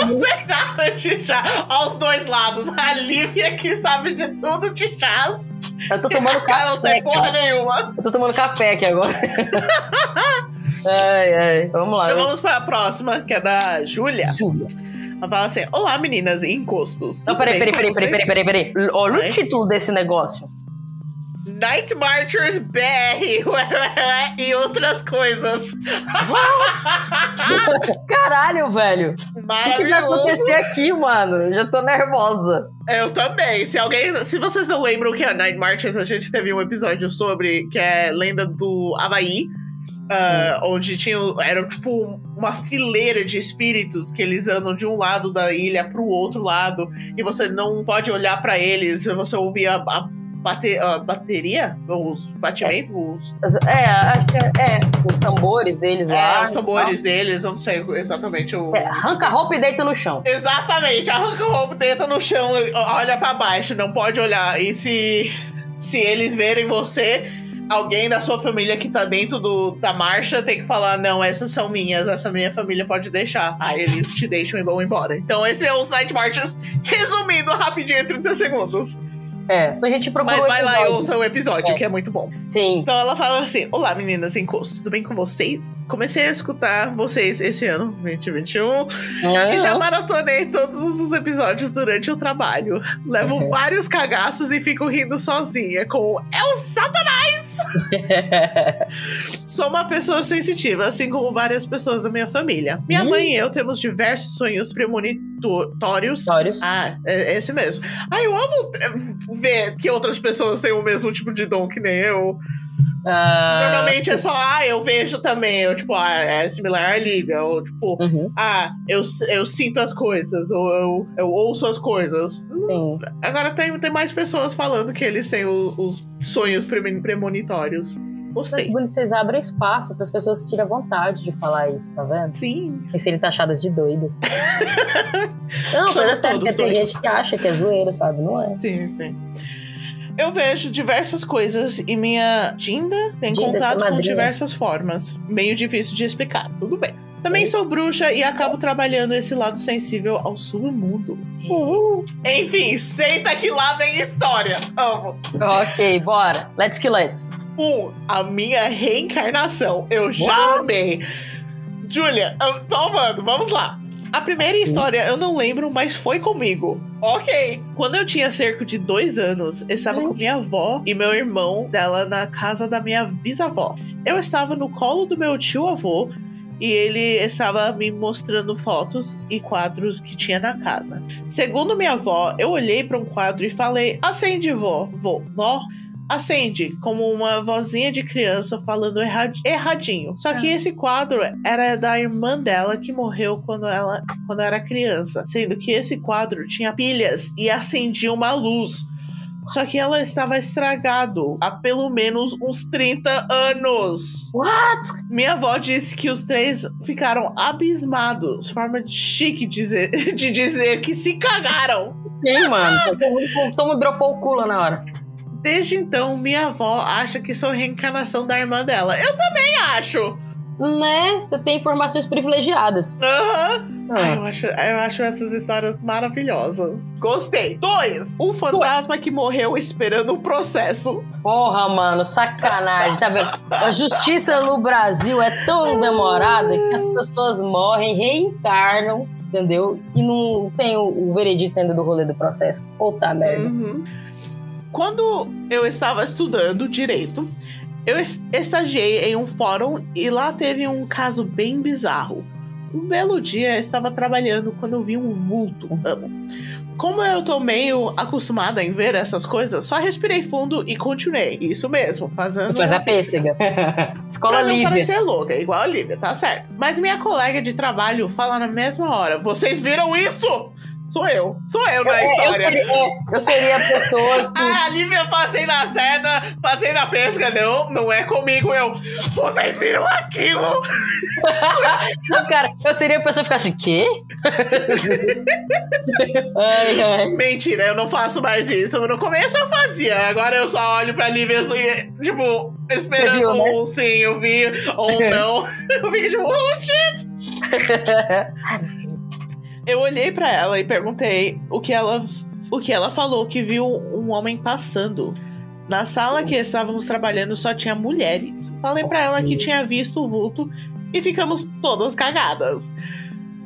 Não sei nada de chá. Aos dois lados. A Lívia que sabe de tudo de chás. Eu tô tomando Cara, não café. sei porra cara. nenhuma. Eu tô tomando café aqui agora. ai, ai. Vamos lá. Então vamos para a próxima, que é da Júlia. Júlia. Ela fala assim: Olá, meninas encostos. Não, peraí, peraí, peraí, peraí, vocês? peraí, peraí. Olha o título desse negócio. Night Marchers BR e outras coisas. Caralho, velho. O que, vai acontecer aqui, mano? Eu já tô nervosa. Eu também. Se alguém. Se vocês não lembram que é Night Marchers, a gente teve um episódio sobre que é lenda do Havaí. ah, onde tinha. Era tipo uma fileira de espíritos que eles andam de um lado da ilha pro outro lado. E você não pode olhar pra eles. Você ouvia a, bate- a bateria? Os batimentos? Os, As- É, acho que é, é, os tambores deles lá. é, os tambores deles, eu não sei exatamente o. É, arranca a roupa e deita no chão. Exatamente, arranca o roubo, deita no chão, olha pra baixo, não pode olhar. E se, se eles verem você, alguém da sua família que tá dentro do, da marcha tem que falar: não, essas são minhas, essa minha família pode deixar. Aí eles te deixam e vão embora. Então, esse é os Night Marches, resumindo rapidinho em 30 segundos. É, a gente procura. Mas um vai lá e ouça o episódio, É. que é muito bom. Sim. Então ela fala assim: Olá meninas encostos, tudo bem com vocês? Comecei a escutar vocês esse ano, 2021, e já maratonei todos os episódios durante o trabalho. Levo Uhum. vários cagaços e fico rindo sozinha com É o Satanás! Sou uma pessoa sensitiva, assim como várias pessoas da minha família. Minha Hum. mãe e eu temos diversos sonhos premonitórios. Histórias. Ah, é é esse mesmo. Ah, eu amo eh, ver que outras pessoas têm o mesmo tipo de dom que nem eu. Ah, Normalmente é só, ah, eu vejo também. Eu, tipo, ah, é similar à Lívia. Ou, tipo, Uhum, ah, eu, eu sinto as coisas. Ou eu, eu ouço as coisas. sim. Agora tem, tem mais pessoas falando que eles têm o- os sonhos premonitórios. Gostei. vocês abrem espaço para as pessoas se tirem vontade de falar isso, tá vendo? Sim. E serem taxadas de doidas. Não, mas é sério, tem gente que acha que é zoeira, sabe? Não é. Sim, sim. Eu vejo diversas coisas e minha Dinda tem Dinda, contato com diversas formas. Meio difícil de explicar. Tudo bem. Também sou bruxa e acabo trabalhando esse lado sensível ao submundo. Enfim, senta que lá vem história. Amo. ok, bora. Let's que let's. Um, a minha reencarnação. Eu já amei. Julia, eu tô amando. Vamos lá. A primeira história eu não lembro, mas foi comigo. Ok. Quando eu tinha cerca de dois anos, eu estava Hum. com minha avó e meu irmão dela na casa da minha bisavó. Eu estava no colo do meu tio-avô e ele estava me mostrando fotos e quadros que tinha na casa. Segundo minha avó, eu olhei para um quadro e falei: acende, vó. Vó, vó. Acende, como uma vozinha de criança falando erra- erradinho. Só que esse quadro era da irmã dela que morreu quando ela quando era criança. Sendo que esse quadro tinha pilhas e acendia uma luz. Só que ela estava estragado há pelo menos uns 30 anos. What? Minha avó disse que os três ficaram abismados. Forma chique dizer, de dizer que se cagaram. Quem, mano? Mundo dropou o culo na hora. Desde então, minha avó acha que sou reencarnação da irmã dela. Eu também acho. Né? Você tem informações privilegiadas. Aham. Ai, Ah, eu, acho, eu acho essas histórias maravilhosas. Gostei. Dois. Um fantasma que morreu esperando o processo. porra, mano, sacanagem, tá vendo? A justiça no Brasil é tão demorada que as pessoas morrem, reencarnam, entendeu? E não tem o, o veredito ainda do rolê do processo. Puta merda. Uhum. Quando eu estava estudando direito, eu es- estagiei em um fórum e lá teve um caso bem bizarro. Um belo dia eu estava trabalhando quando eu vi um vulto. Amo. Como eu tô meio acostumada em ver essas coisas, só respirei fundo e continuei. Isso mesmo, fazendo. Mas a pêssega. Escola Pra não Lívia. parecer louca, igual a Lívia, tá certo. Mas minha colega de trabalho fala na mesma hora: Vocês viram isso? Sou eu. Sou eu na É, eu, história. seria, é, eu seria a pessoa que. Ah, Lívia, passei na certa, passei na pesca. Não, não é comigo, eu. Vocês viram aquilo? Não, cara, eu seria a pessoa que ficar assim, quê? ai, ai. Mentira, eu não faço mais isso. No começo eu fazia, agora eu só olho pra Lívia assim, tipo, esperando viu, né? um sim, eu vi, ou um não. Eu fico tipo, oh shit. Eu olhei pra ela e perguntei o que ela, o que ela falou que viu um homem passando. Na sala que estávamos trabalhando só tinha mulheres. Falei pra ela que tinha visto o vulto e ficamos todas cagadas.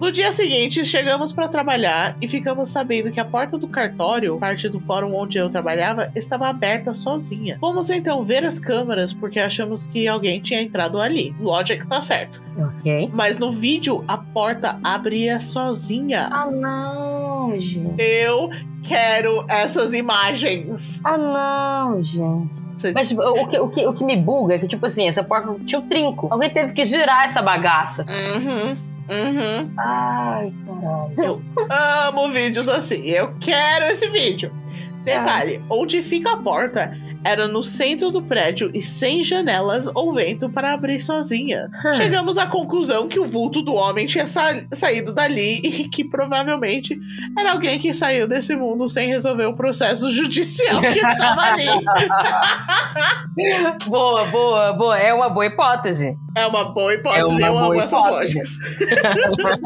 No dia seguinte, chegamos pra trabalhar e ficamos sabendo que a porta do cartório, parte do fórum onde eu trabalhava, estava aberta sozinha. Fomos então ver as câmeras porque achamos que alguém tinha entrado ali. Lógico que tá certo. ok. Mas no vídeo, a porta abria sozinha. Ah, não, gente. Eu quero essas imagens. Ah, não, gente. Mas tipo, o, que, o, que, o que me buga é que, tipo assim, essa porta tinha um trinco. Alguém teve que girar essa bagaça. Uhum. Uhum. Ai, caralho. Amo vídeos assim. Eu quero esse vídeo. Detalhe: onde fica a porta era no centro do prédio e sem janelas ou vento para abrir sozinha. Hum. Chegamos à conclusão que o vulto do homem tinha sa- saído dali e que provavelmente era alguém que saiu desse mundo sem resolver o processo judicial que estava ali. Boa, boa, boa. É uma boa hipótese. É uma boa hipótese, É uma eu amo boa essas hipótese. lógicas.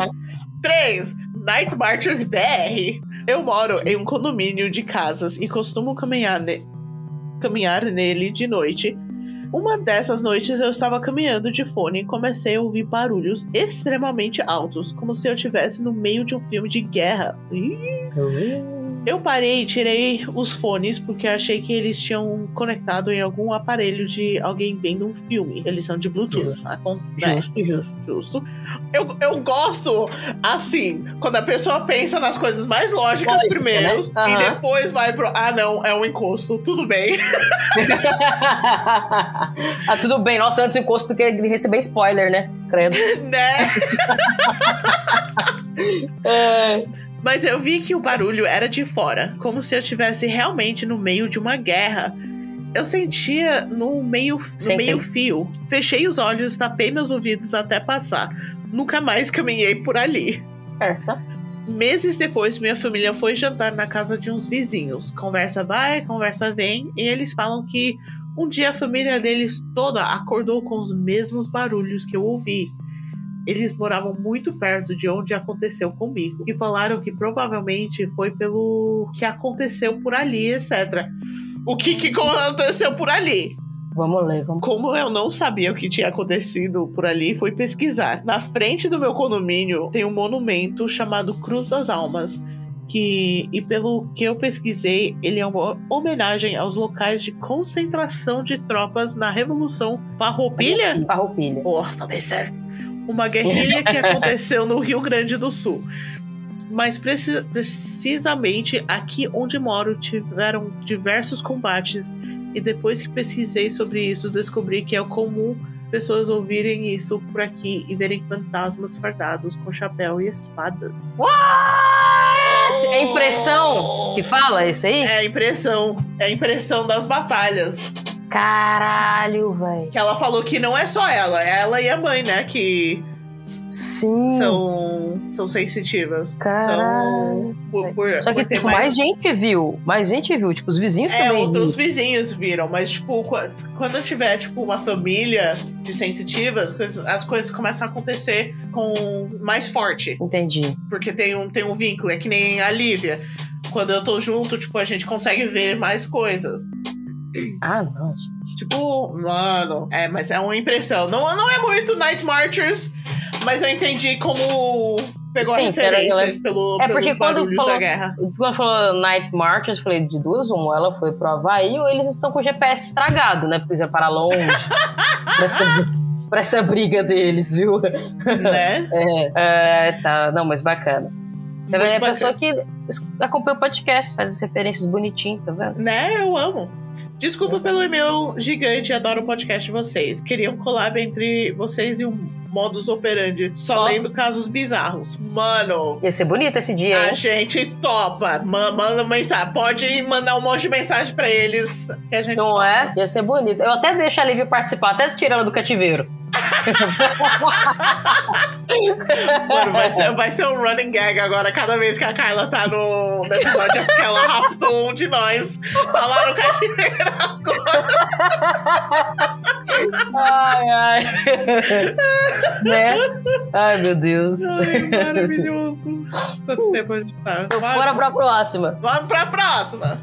3. Night Marchers BR. Eu moro em um condomínio de casas e costumo caminhar, caminhar nele de noite. Uma dessas noites eu estava caminhando de fone e comecei a ouvir barulhos extremamente altos, como se eu estivesse no meio de um filme de guerra. Ih. Eu parei e tirei os fones porque achei que eles tinham conectado em algum aparelho de alguém vendo um filme. Eles são de Bluetooth. Justo, tá? justo, justo. Justo. Eu, eu gosto, assim, quando a pessoa pensa nas coisas mais lógicas Lógico, primeiro né? Aham. e depois vai pro. Ah, não, é um encosto. Tudo bem. ah, tudo bem. Nossa, antes do encosto do que receber spoiler, né? Credo. né? É. Mas eu vi que o barulho era de fora, como se eu estivesse realmente no meio de uma guerra. Eu sentia no meio, no meio fio. Fechei os olhos, tapei meus ouvidos até passar. Nunca mais caminhei por ali. Certo. Meses depois, minha família foi jantar na casa de uns vizinhos. Conversa vai, conversa vem, e eles falam que um dia a família deles toda acordou com os mesmos barulhos que eu ouvi. Eles moravam muito perto de onde aconteceu comigo e falaram que provavelmente foi pelo que aconteceu por ali, etc. O que, que aconteceu por ali? Vamos ler, vamos. Como eu não sabia o que tinha acontecido por ali, fui pesquisar. Na frente do meu condomínio tem um monumento chamado Cruz das Almas. Que, e pelo que eu pesquisei, ele é uma homenagem aos locais de concentração de tropas na Revolução Farroupilha? Farroupilha. Porra, falei certo. Uma guerrilha que aconteceu no Rio Grande do Sul. Mas preci- precisamente aqui onde moro tiveram diversos combates e depois que pesquisei sobre isso descobri que é comum pessoas ouvirem isso por aqui e verem fantasmas fardados com chapéu e espadas. É impressão que fala isso aí? É impressão, é a impressão das batalhas. Caralho, velho. Que ela falou que não é só ela, é ela e a mãe, né, que Sim. são, são sensitivas. Caralho. Então, por, por- Só que tipo, mais... gente viu. Mais gente viu. Tipo, os vizinhos É, também outros viram. vizinhos viram, mas, tipo, qu- quando tiver, tipo, uma família de sensitivas, as coisas começam a acontecer com mais forte. Entendi. Porque tem um, tem um vínculo, é que nem a Lívia. Quando eu tô junto, tipo, a gente consegue ver mais coisas. Ah, não. Tipo, mano, é, mas é uma impressão. Não, não é muito Night Marchers, mas eu entendi como pegou Sim, a referência era- pelo, É porque quando falou- da guerra. Quando falou Night Marchers, eu falei de duas, uma, ela foi pro Havaí ou eles estão com o GPS estragado, né? Porque eles para longe. pra, essa, briga deles, viu? né? É, é, tá. Não, mas bacana. Tá vendo? É a pessoa que acompanha o podcast, faz as referências bonitinhas, tá vendo? Né? Eu amo. Desculpa pelo e-mail gigante, adoro o podcast de vocês. Queria um collab entre vocês e um modus operandi, só Nossa. lendo casos bizarros. Mano, Ia ser bonito esse dia, a hein? gente topa. Ma- Manda mensagem. Pode mandar um monte de mensagem pra eles que a gente Não topa. é? Ia ser bonito. Eu até deixo a Lívia participar, até ela do cativeiro. Mano, vai ser, vai ser um running gag agora, cada vez que a Carla tá no, no episódio, é porque ela raptou um de nós. Tá lá no cativeiro. Ai, ai. né? Ai, meu Deus. Ai, maravilhoso. Quanto tempo a gente tá? Bora pra próxima. Vamos pra próxima.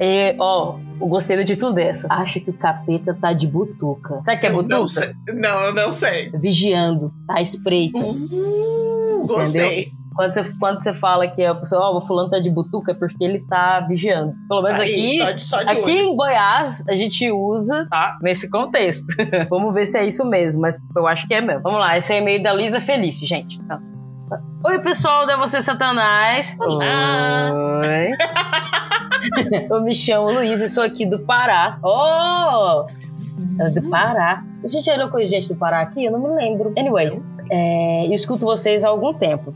E, ó, eu gostei do título dessa. Acho que o capeta tá de butuca. Sabe o que é butuca? Não, sei. não, eu não sei. Vigiando, tá espreita. Uh, gostei. Quando você, quando você fala que a pessoa, ó, o fulano tá de butuca, é porque ele tá vigiando. Pelo menos Aí, aqui. só de, só de Aqui olho. em Goiás, a gente usa, tá? Nesse contexto. Vamos ver se é isso mesmo, mas eu acho que é mesmo. Vamos lá, esse é o e-mail da Luísa Felício, gente. Tá. Oi, pessoal da Você Satanás. Olá. Oi. eu me chamo Luísa e sou aqui do Pará. Oh! Do Pará. A gente já olhou com gente do Pará aqui? Eu não me lembro. Anyways, é, eu escuto vocês há algum tempo.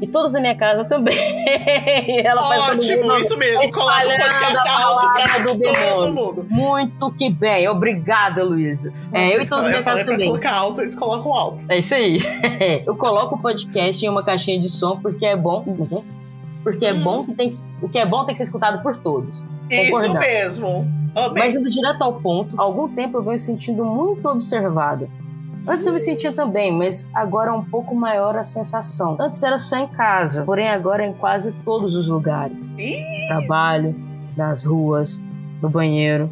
E todos da minha casa também. Ela Ótimo, mundo- isso mesmo. Coloca o podcast alto pra do todo mundo. Muito que bem. Obrigada, Luísa. É, eu e todos da minha casa também. colocar alto, eles colocam alto. É isso aí. eu coloco o podcast em uma caixinha de som porque é bom. Uhum. Porque é Hum. bom que tem que, o que é bom tem que ser escutado por todos. Isso mesmo. Amei. Mas indo direto ao ponto, há algum tempo eu venho sentindo muito observada. Antes eu me sentia também, mas agora é um pouco maior a sensação. Antes era só em casa, porém agora é em quase todos os lugares. Ih, Trabalho, nas ruas, no banheiro.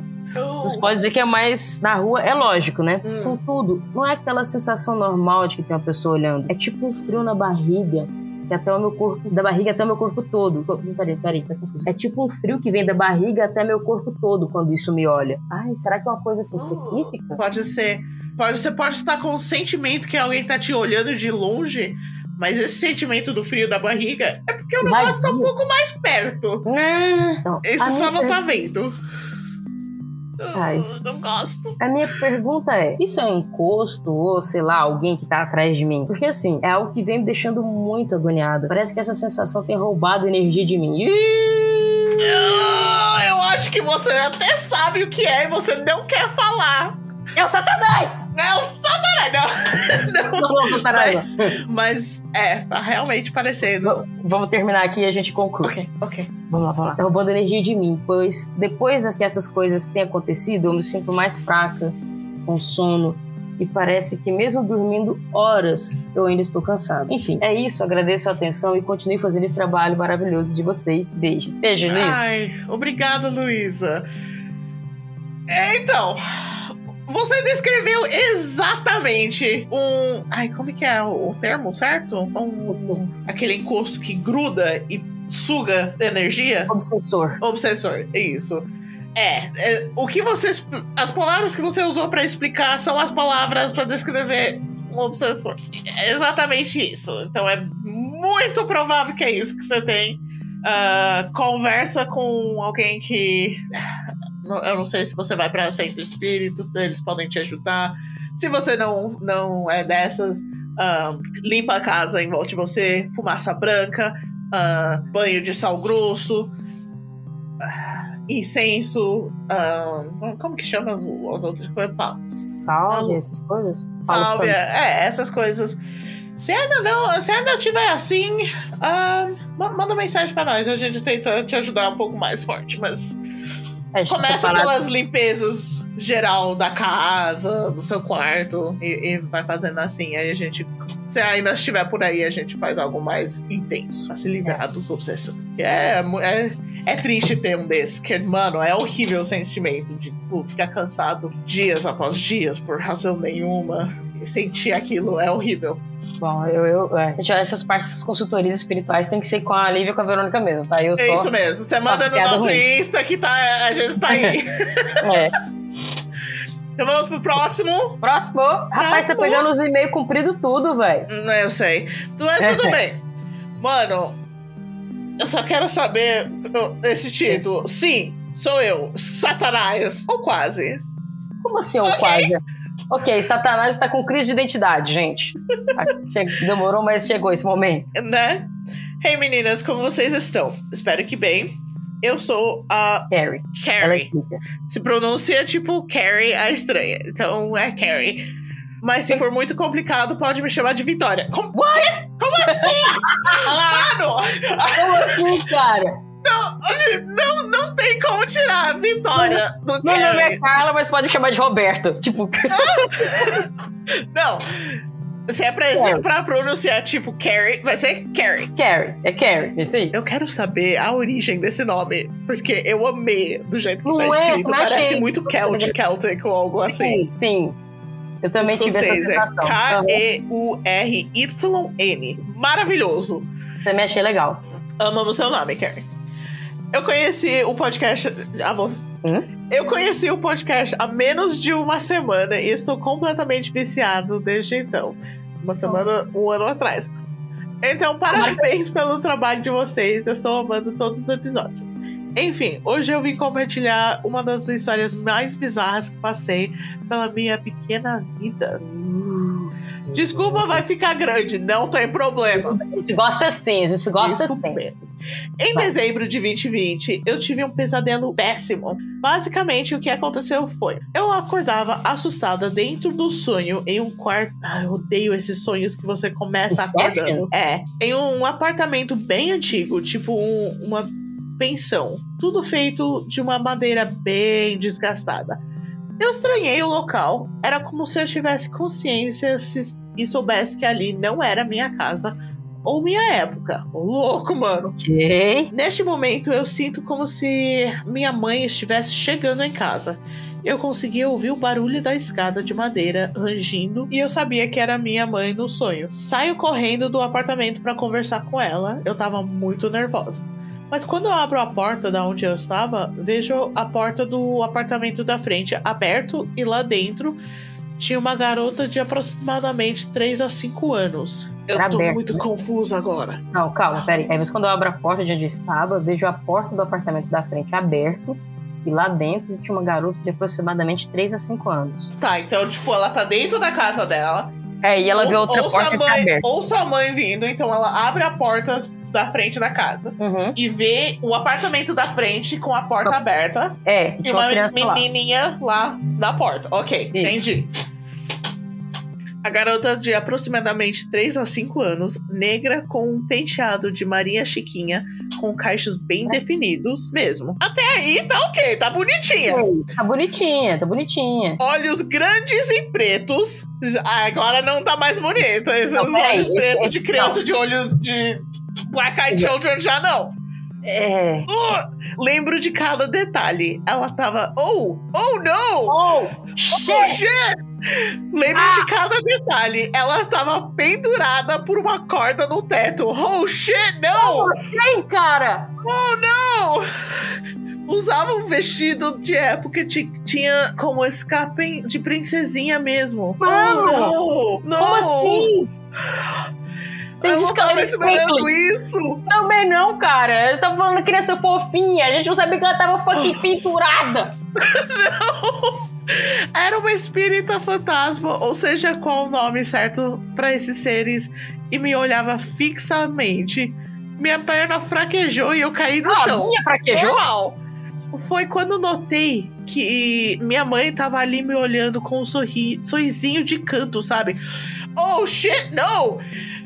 Você pode dizer que é mais na rua, é lógico, né? Hum. Contudo, não é aquela sensação normal de que tem uma pessoa olhando. É tipo um frio na barriga, que até o meu corpo, da barriga até o meu corpo todo. Peraí, peraí, tá confuso. É tipo um frio que vem da barriga até meu corpo todo quando isso me olha. Ai, será que é uma coisa assim específica? Pode ser. Pode, você pode estar com o sentimento que alguém tá te olhando de longe, mas esse sentimento do frio da barriga é porque o negócio tá um pouco mais perto. Então, Esse a só minha não tá vendo. Ai. Não gosto. A minha pergunta é: isso é encosto ou, sei lá, alguém que tá atrás de mim? Porque assim, é algo que vem me deixando muito agoniada. Parece que essa sensação tem roubado energia de mim. Eu acho que você até sabe o que é e você não quer falar. É o Satanás! É o Satanás! Não. não. Não, não, Satanás. não. Mas é, tá realmente parecendo. V- Vamos terminar aqui e a gente conclui. Ok, ok. Vamos lá, vamos lá. Tá roubando energia de mim, pois depois que essas coisas têm acontecido, eu me sinto mais fraca, com sono, e parece que mesmo dormindo horas, eu ainda estou cansada. Enfim, é isso. Agradeço a atenção e continue fazendo esse trabalho maravilhoso de vocês. Beijos. Beijo, Liz. Ai, obrigada, Luísa. É, Então, você descreveu exatamente um. Ai, como que é o termo, certo? Um, aquele encosto que gruda e suga energia. Obsessor. Obsessor, é isso. É, é, o que você. expl- As palavras que você usou pra explicar são as palavras pra descrever um obsessor. É exatamente isso. Então é muito provável que é isso que você tem. Ah, conversa com alguém que. Eu não sei se você vai pra centro espírito, eles podem te ajudar. Se você não, não é dessas, ah, limpa a casa em volta de você, fumaça branca, ah, banho de sal grosso, ah, incenso, como que chama as, as outras coisas? Salve, essas coisas. Sálvia, sobre- é, essas coisas. Se ainda não, se ainda tiver assim, ma- manda mensagem pra nós, a gente tenta te ajudar um pouco mais forte, mas É, começa separar- pelas limpezas geral da casa, do seu quarto, e, e vai fazendo assim, aí a gente, se ainda estiver por aí, a gente faz algo mais intenso, pra se livrar dos obsessores. É, é, é triste ter um desse, que, mano, é horrível o sentimento de tipo, ficar cansado dias após dias, por razão nenhuma, e sentir aquilo é horrível. Bom, eu, eu é. Gente, essas partes consultorias espirituais tem que ser com a Lívia e com a Verônica mesmo, tá? Eu É isso mesmo, você manda no nosso ruim. Insta que tá, a gente tá aí. É. então vamos pro próximo. Próximo. Rapaz, tá Próximo. pegando os e-mails comprido tudo, velho. Não, eu sei. Mas É. tudo bem. Mano, eu só quero saber esse título. Sim, sou eu, Satanás. Ou quase. Como assim, ou Ok. quase? Ok, Satanás está com crise de identidade, gente. Demorou, mas chegou esse momento. Né? Hey meninas, como vocês estão? Espero que bem. Eu sou a Carrie. Carrie. explica. Se pronuncia tipo Carrie a estranha. Então é Carrie. Mas se for muito complicado, pode me chamar de Vitória. Como, What? Como assim? Mano! Como assim, cara? Não, não, não tem como tirar a Vitória do Meu nome é Carla, mas pode me chamar de Roberto. Tipo, Não. Se é pra, Carrie. pra pronunciar tipo Carrie, vai ser Carrie. Carrie. É Carrie, é isso aí. Eu quero saber a origem desse nome, porque eu amei do jeito que Não tá é, escrito. não achei. Parece muito Celt, Celtic ou algo assim. Sim, sim. Eu também tive essa é sensação. Aham. K-E-U-R-Y-N. Maravilhoso. Também achei legal. Amamos seu nome, Carrie. Eu conheci o podcast. Ah. Hum? Eu conheci o podcast há menos de uma semana e estou completamente viciado desde então. Uma semana, um ano atrás. Então, parabéns pelo trabalho de vocês. Eu estou amando todos os episódios. Enfim, hoje eu vim compartilhar uma das histórias mais bizarras que passei pela minha pequena vida. Desculpa, vai ficar grande, não tem problema. A gente gosta sim, a gente gosta Isso sim. mesmo. Em Vai. dezembro de 2020, eu tive um pesadelo péssimo. Basicamente, o que aconteceu foi: eu acordava assustada dentro do sonho em um quarto. Ah, eu odeio esses sonhos que você começa Inception? acordando. É, em um apartamento bem antigo, tipo um- uma pensão. Tudo feito de uma madeira bem desgastada. Eu estranhei o local. Era como se eu tivesse consciência e soubesse que ali não era minha casa ou minha época. Ô, louco, mano. Ok. Neste momento, eu sinto como se minha mãe estivesse chegando em casa. Eu conseguia ouvir o barulho da escada de madeira rangindo e eu sabia que era minha mãe no sonho. Saio correndo do apartamento para conversar com ela. Eu tava muito nervosa. Mas quando eu abro a porta da onde eu estava, vejo a porta do apartamento da frente aberto e lá dentro tinha uma garota de aproximadamente 3 a 5 anos. Eu Era tô aberto, muito né? confusa agora. Não, calma, peraí. Aí, mas quando eu abro a porta de onde eu estava, eu vejo a porta do apartamento da frente aberto. E lá dentro tinha uma garota de aproximadamente 3 a 5 anos. Tá, então, tipo, ela tá dentro da casa dela. É, e ela vê Ou- outra ouça porta a que tá mãe, aberta. Ouça a mãe vindo, então ela abre a porta da frente da casa Uhum. e vê o apartamento da frente com a porta aberta É, e uma criança lá. menininha lá na porta. Ok, Isso. entendi. A garota de aproximadamente 3 a 5 anos, negra com um penteado de Maria Chiquinha, com cachos bem É. definidos mesmo. Até aí tá ok, tá bonitinha. Tá bonitinha, tá bonitinha. olhos grandes e pretos. Ah, agora não tá mais bonita. Esses Não, olhos esse- pretos esse- de criança de olhos de Black Eyed Children já não. É. Uh, lembro de cada detalhe. Ela tava. Oh! Oh não! Oh, Oh shit! shit! Lembro de cada detalhe. Ela tava pendurada por uma corda no teto. Oh shit, não! Como assim, cara? Oh não! Usava um vestido de época que tinha como escape de princesinha mesmo. Mano! Oh, não! Como assim? Tem Eu não tava esperando isso! Também não, cara. Eu tava falando criança fofinha. A gente não sabia que ela tava fucking pinturada. Era uma espírita fantasma, ou seja, qual o nome certo pra esses seres, e me olhava fixamente. Minha perna fraquejou e eu caí no Ah, chão. minha fraquejou? Normal. Foi quando notei que minha mãe tava ali me olhando com um sorri, sorrisinho de canto, sabe? Oh shit, não!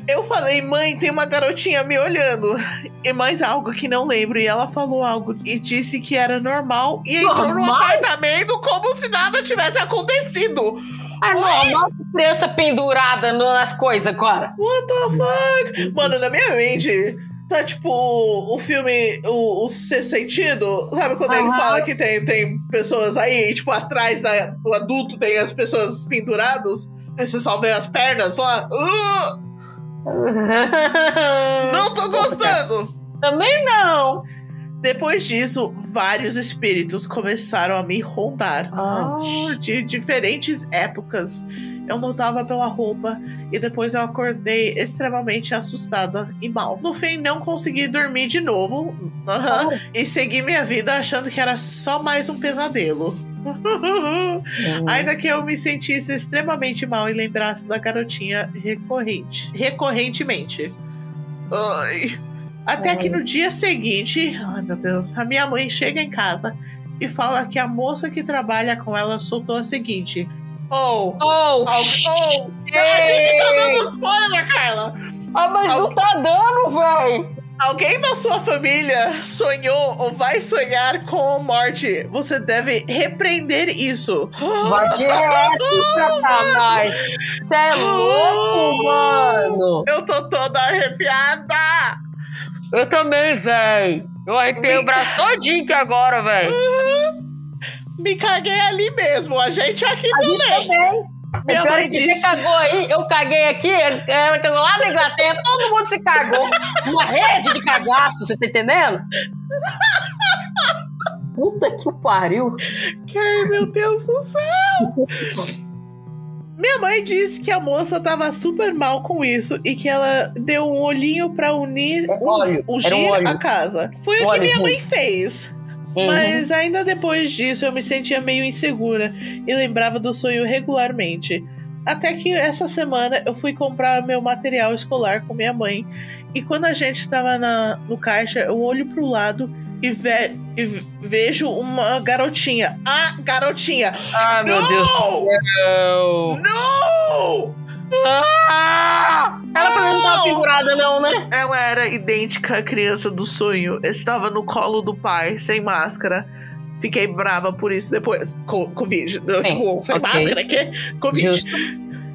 Eu falei, mãe, tem uma garotinha me olhando. E mais algo que não lembro. E ela falou algo e disse que era normal e entrou no Normal? apartamento como se nada tivesse acontecido. Ah, normal criança pendurada nas coisas agora. What the fuck? Mano, na minha mente. Tá tipo o filme O, o Sexto Sentido, sabe quando ele Aham. fala que tem, tem pessoas aí, e, tipo, atrás da, do adulto tem as pessoas penduradas, aí você só vê as pernas lá. Uh, não tô gostando! Também não. Depois disso, vários espíritos começaram a me rondar. Ah, de diferentes épocas. Eu notava pela roupa e depois eu acordei extremamente assustada e mal. No fim, não consegui dormir de novo e segui minha vida achando que era só mais um pesadelo. Ainda que eu me sentisse extremamente mal e lembrasse da garotinha recorrente, recorrentemente. Ai. Até Ai. que no dia seguinte, ai meu Deus, a minha mãe chega em casa e fala que a moça que trabalha com ela soltou a seguinte: Oh, Oh, Al- oh, a gente tá dando spoiler, Carla! Ah, mas não tá dando, véi. Alguém da sua família sonhou ou vai sonhar com a morte. Você deve repreender isso. Vai direto, satanás. Você é louco, mano. Eu tô toda arrepiada! Eu também, véi. Eu arrepiei o braço todinho aqui agora, véi. Me caguei ali mesmo, a gente aqui A gente também. Minha O pior mãe é que disse- Você cagou aí, eu caguei aqui, ela cagou lá na Inglaterra, todo mundo se cagou. Uma rede de cagaço, você tá entendendo? Puta que pariu. Ai, meu Deus do céu! Minha mãe disse que a moça tava super mal com isso e que ela deu um olhinho pra unir É óleo, ungir era um óleo. a casa. Foi Um o que minha óleozinho. mãe fez. Uhum. Mas ainda depois disso eu me sentia meio insegura e lembrava do sonho regularmente. Até que essa semana eu fui comprar meu material escolar com minha mãe. E quando a gente tava na, no caixa, eu olho pro lado e, ve- e ve- vejo uma garotinha. Ah, garotinha! Ai, meu Deus do não! céu. Não! Ah! Ela menos não tava pendurada, não, né? Ela era idêntica à criança do sonho. Estava no colo do pai, sem máscara. Fiquei brava por isso depois. Co Covid. Eu, Sim, tipo, sem ok. máscara, que? Covid. Justo.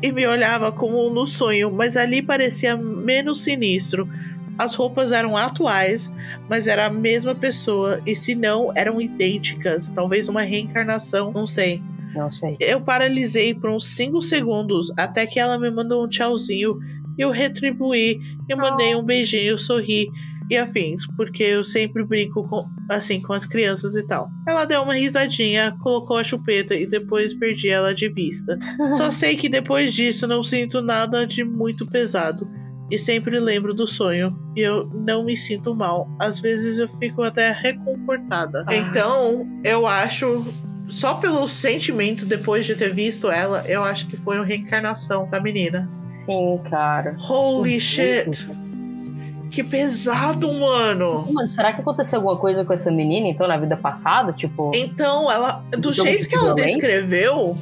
E me olhava como no sonho, mas ali parecia menos sinistro. As roupas eram atuais, mas era a mesma pessoa. E se não, eram idênticas. Talvez uma reencarnação, não sei. Não sei. Eu paralisei por uns 5 segundos até que ela me mandou um tchauzinho. Eu retribuí e mandei um beijinho, sorri e afins, porque eu sempre brinco com, assim com as crianças e tal. Ela deu uma risadinha, colocou a chupeta e depois perdi ela de vista. Só sei que depois disso não sinto nada de muito pesado. E sempre lembro do sonho. E eu não me sinto mal. Às vezes eu fico até reconfortada. Ah. Então, eu acho só pelo sentimento depois de ter visto ela, eu acho que foi uma reencarnação da menina. Sim, cara. Holy shit! Que pesado, mano! Mano, será que aconteceu alguma coisa com essa menina, então, na vida passada? Tipo, Então, ela, do Então, jeito que ela descreveu,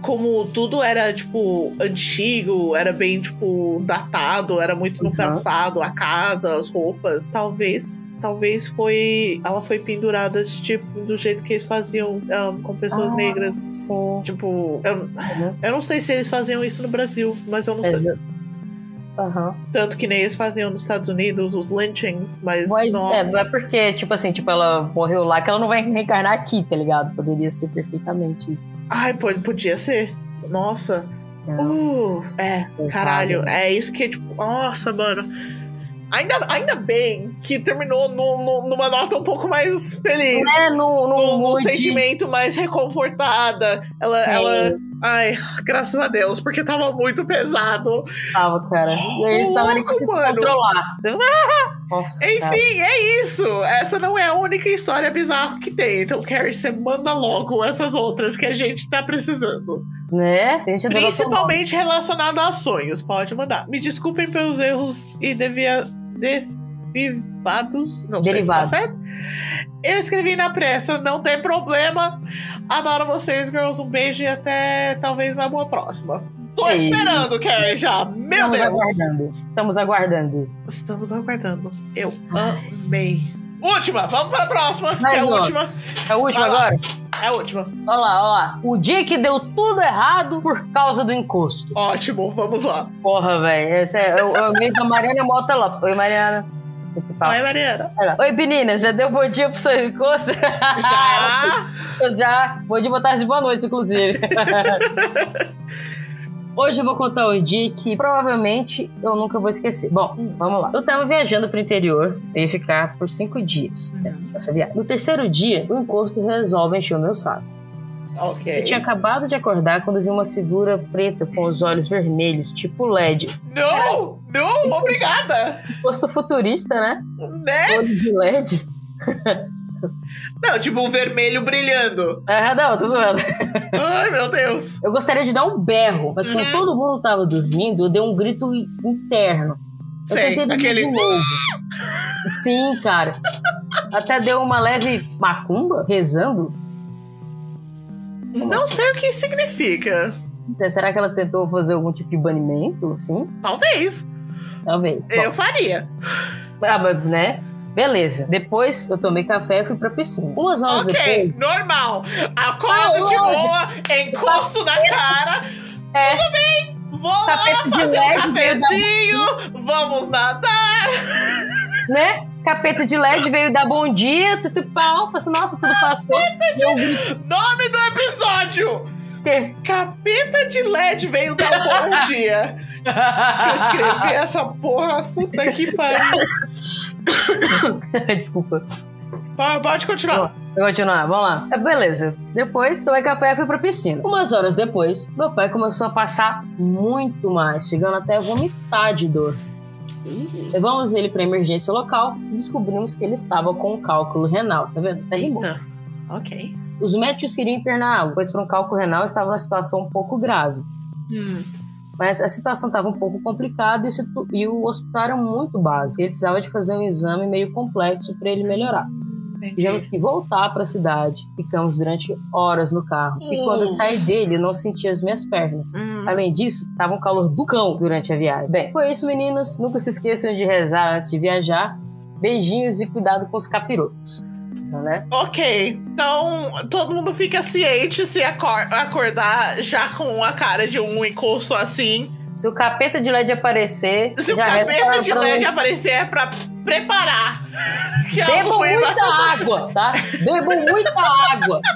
como tudo era, tipo, antigo, era bem, tipo, datado, era muito no Uhum. passado, a casa, as roupas. Talvez, talvez foi. Ela foi pendurada, tipo, do jeito que eles faziam ah, com pessoas Ah. negras. sim. Tipo, eu, Uhum. eu não sei se eles faziam isso no Brasil, mas eu não sei. Aham. Tanto que nem eles faziam nos Estados Unidos, os lynchings, mas. Mas é, nossa. não é porque, tipo assim, tipo, ela morreu lá que ela não vai reencarnar aqui, tá ligado? Poderia ser perfeitamente isso. Ai, podia ser. Nossa. É. Uh, é, caralho. né? É isso que, tipo, nossa, mano. Ainda, ainda bem que terminou no- no- numa nota um pouco mais feliz. É, no, no, No, no sentimento mais reconfortada. Ela, Sim. ela. Ai, graças a Deus, porque tava muito pesado. Tava, cara. E aí eles estavam ali conseguindo controlar. Nossa, cara. Enfim, é isso. Essa não é a única história bizarra que tem. Então, Carrie, você manda logo essas outras que a gente tá precisando. Né? A gente. Principalmente relacionado a sonhos. Pode mandar. Me desculpem pelos erros e devia. Derivados. Não Derivados. sei se tá certo. Eu escrevi na pressa, não tem problema. Adoro vocês, girls. Um beijo e até talvez a uma próxima. Tô Ei. esperando, Carrie, já. Meu Estamos Deus. aguardando. Estamos aguardando. Estamos aguardando. Eu amei. Última, vamos pra próxima. que Mais é a última. É o último Vai lá. agora? É a última. Olha lá, olha lá. O dia que deu tudo errado por causa do encosto. Ótimo, vamos lá. Porra, velho. Esse é o, o amigo da Mariana Mota Lopes. Oi, Mariana. Fala. Oi, Mariana. Oi, meninas. Já deu bom dia pro seu encosto? Já. Já. Bom dia, boa tarde, boa noite, inclusive. Hoje eu vou contar um dia que provavelmente eu nunca vou esquecer. Bom, vamos lá. Eu tava viajando pro interior, eu ia ficar por cinco dias né, nessa viagem. No terceiro dia, o encosto resolve encher o meu saco. ok. Eu tinha acabado de acordar quando vi uma figura preta com os olhos vermelhos, tipo LED. Não! Não, obrigada! Encosto futurista, né? Né? Olho de LED. Não, tipo um vermelho brilhando. Ah, não, tô zoando. Ai, meu Deus. Eu gostaria de dar um berro, mas como Uhum. todo mundo tava dormindo, eu dei um grito interno. Eu Sei, tentei dormir aquele. de novo. Sim, cara. Até deu uma leve macumba, rezando. Não sei o que significa. Será que ela tentou fazer algum tipo de banimento? Sim, Talvez. Talvez. Bom, Eu faria. ah, mas, né? Beleza. Depois eu tomei café e fui pra piscina. Umas horas ok, depois. normal. Acorda Ah, de boa, encosto na cara. É, Vou lá Tapete de fazer um cafezinho. Vamos nadar. né? Capeta de LED veio dar bom dia, tudo pau. Falei assim, nossa, tudo passou. Deu um grito. Nome do episódio: ter. Capeta de LED veio dar um bom dia. Deixa eu escrever essa porra. Puta que pariu. Desculpa. Pode- continuar. Vou continuar, vamos lá. É, beleza. Depois, tomei café e fui pra piscina. Umas horas depois, meu pai começou a passar muito mais, chegando até a vomitar de dor. Levamos ele pra emergência local e descobrimos que ele estava com um cálculo renal. Tá vendo? Rimou. Eita. Ok. Os médicos queriam interná-lo, pois para um cálculo renal estava numa situação um pouco grave. Hum. Mas a situação estava um pouco complicada e, o hospital era muito básico. Ele precisava de fazer um exame meio complexo para ele melhorar. Entendi. Tivemos que voltar para a cidade. Ficamos durante horas no carro. E Hum. quando eu saí dele, eu não sentia as minhas pernas. Hum. Além disso, tava um calor do cão durante a viagem. Bem, foi isso, meninas. Nunca se esqueçam de rezar antes de viajar. Beijinhos e cuidado com os capirotos. Né? Ok, então todo mundo fica ciente se acor acordar já com a cara de um encosto assim. Se o capeta de LED aparecer, Se o capeta de LED aparecer é pra preparar. Que é alguma coisa- muita água, tá? Bebam muita água.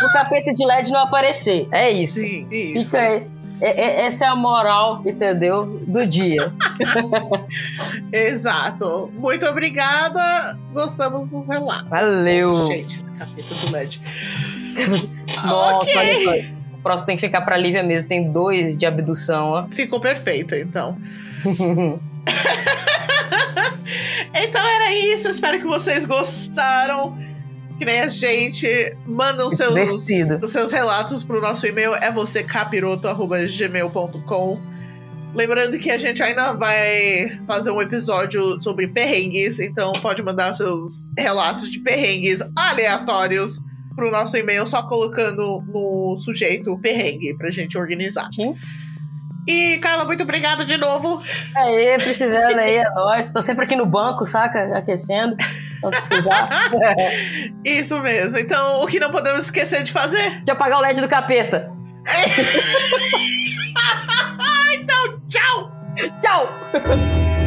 O capeta de LED não aparecer. É isso. Sim, isso. Fica aí. É- é- essa é a moral, entendeu? Do dia. Exato. Muito obrigada. Gostamos do relato. Valeu. Gente, capeta do LED. Nossa, Ok. olha só. O próximo tem que ficar pra Lívia mesmo. Tem dois de abdução, ó. Ficou perfeito, então. Então era isso. Espero que vocês gostaram. Que nem a gente. Mandam seus, seus relatos pro nosso e-mail. É você capiroto.gmail.com. Lembrando que a gente ainda vai fazer um episódio sobre perrengues. Então pode mandar seus relatos de perrengues aleatórios pro nosso e-mail, só colocando no sujeito perrengue pra gente organizar. Sim. E, Carla, muito obrigada de novo. Aí, precisando aí, é nóis. Tô sempre aqui no banco, saca? Aquecendo. Quando precisar. Isso mesmo. Então, o que não podemos esquecer de fazer? Eu apagar o LED do capeta. Tchau! Tchau!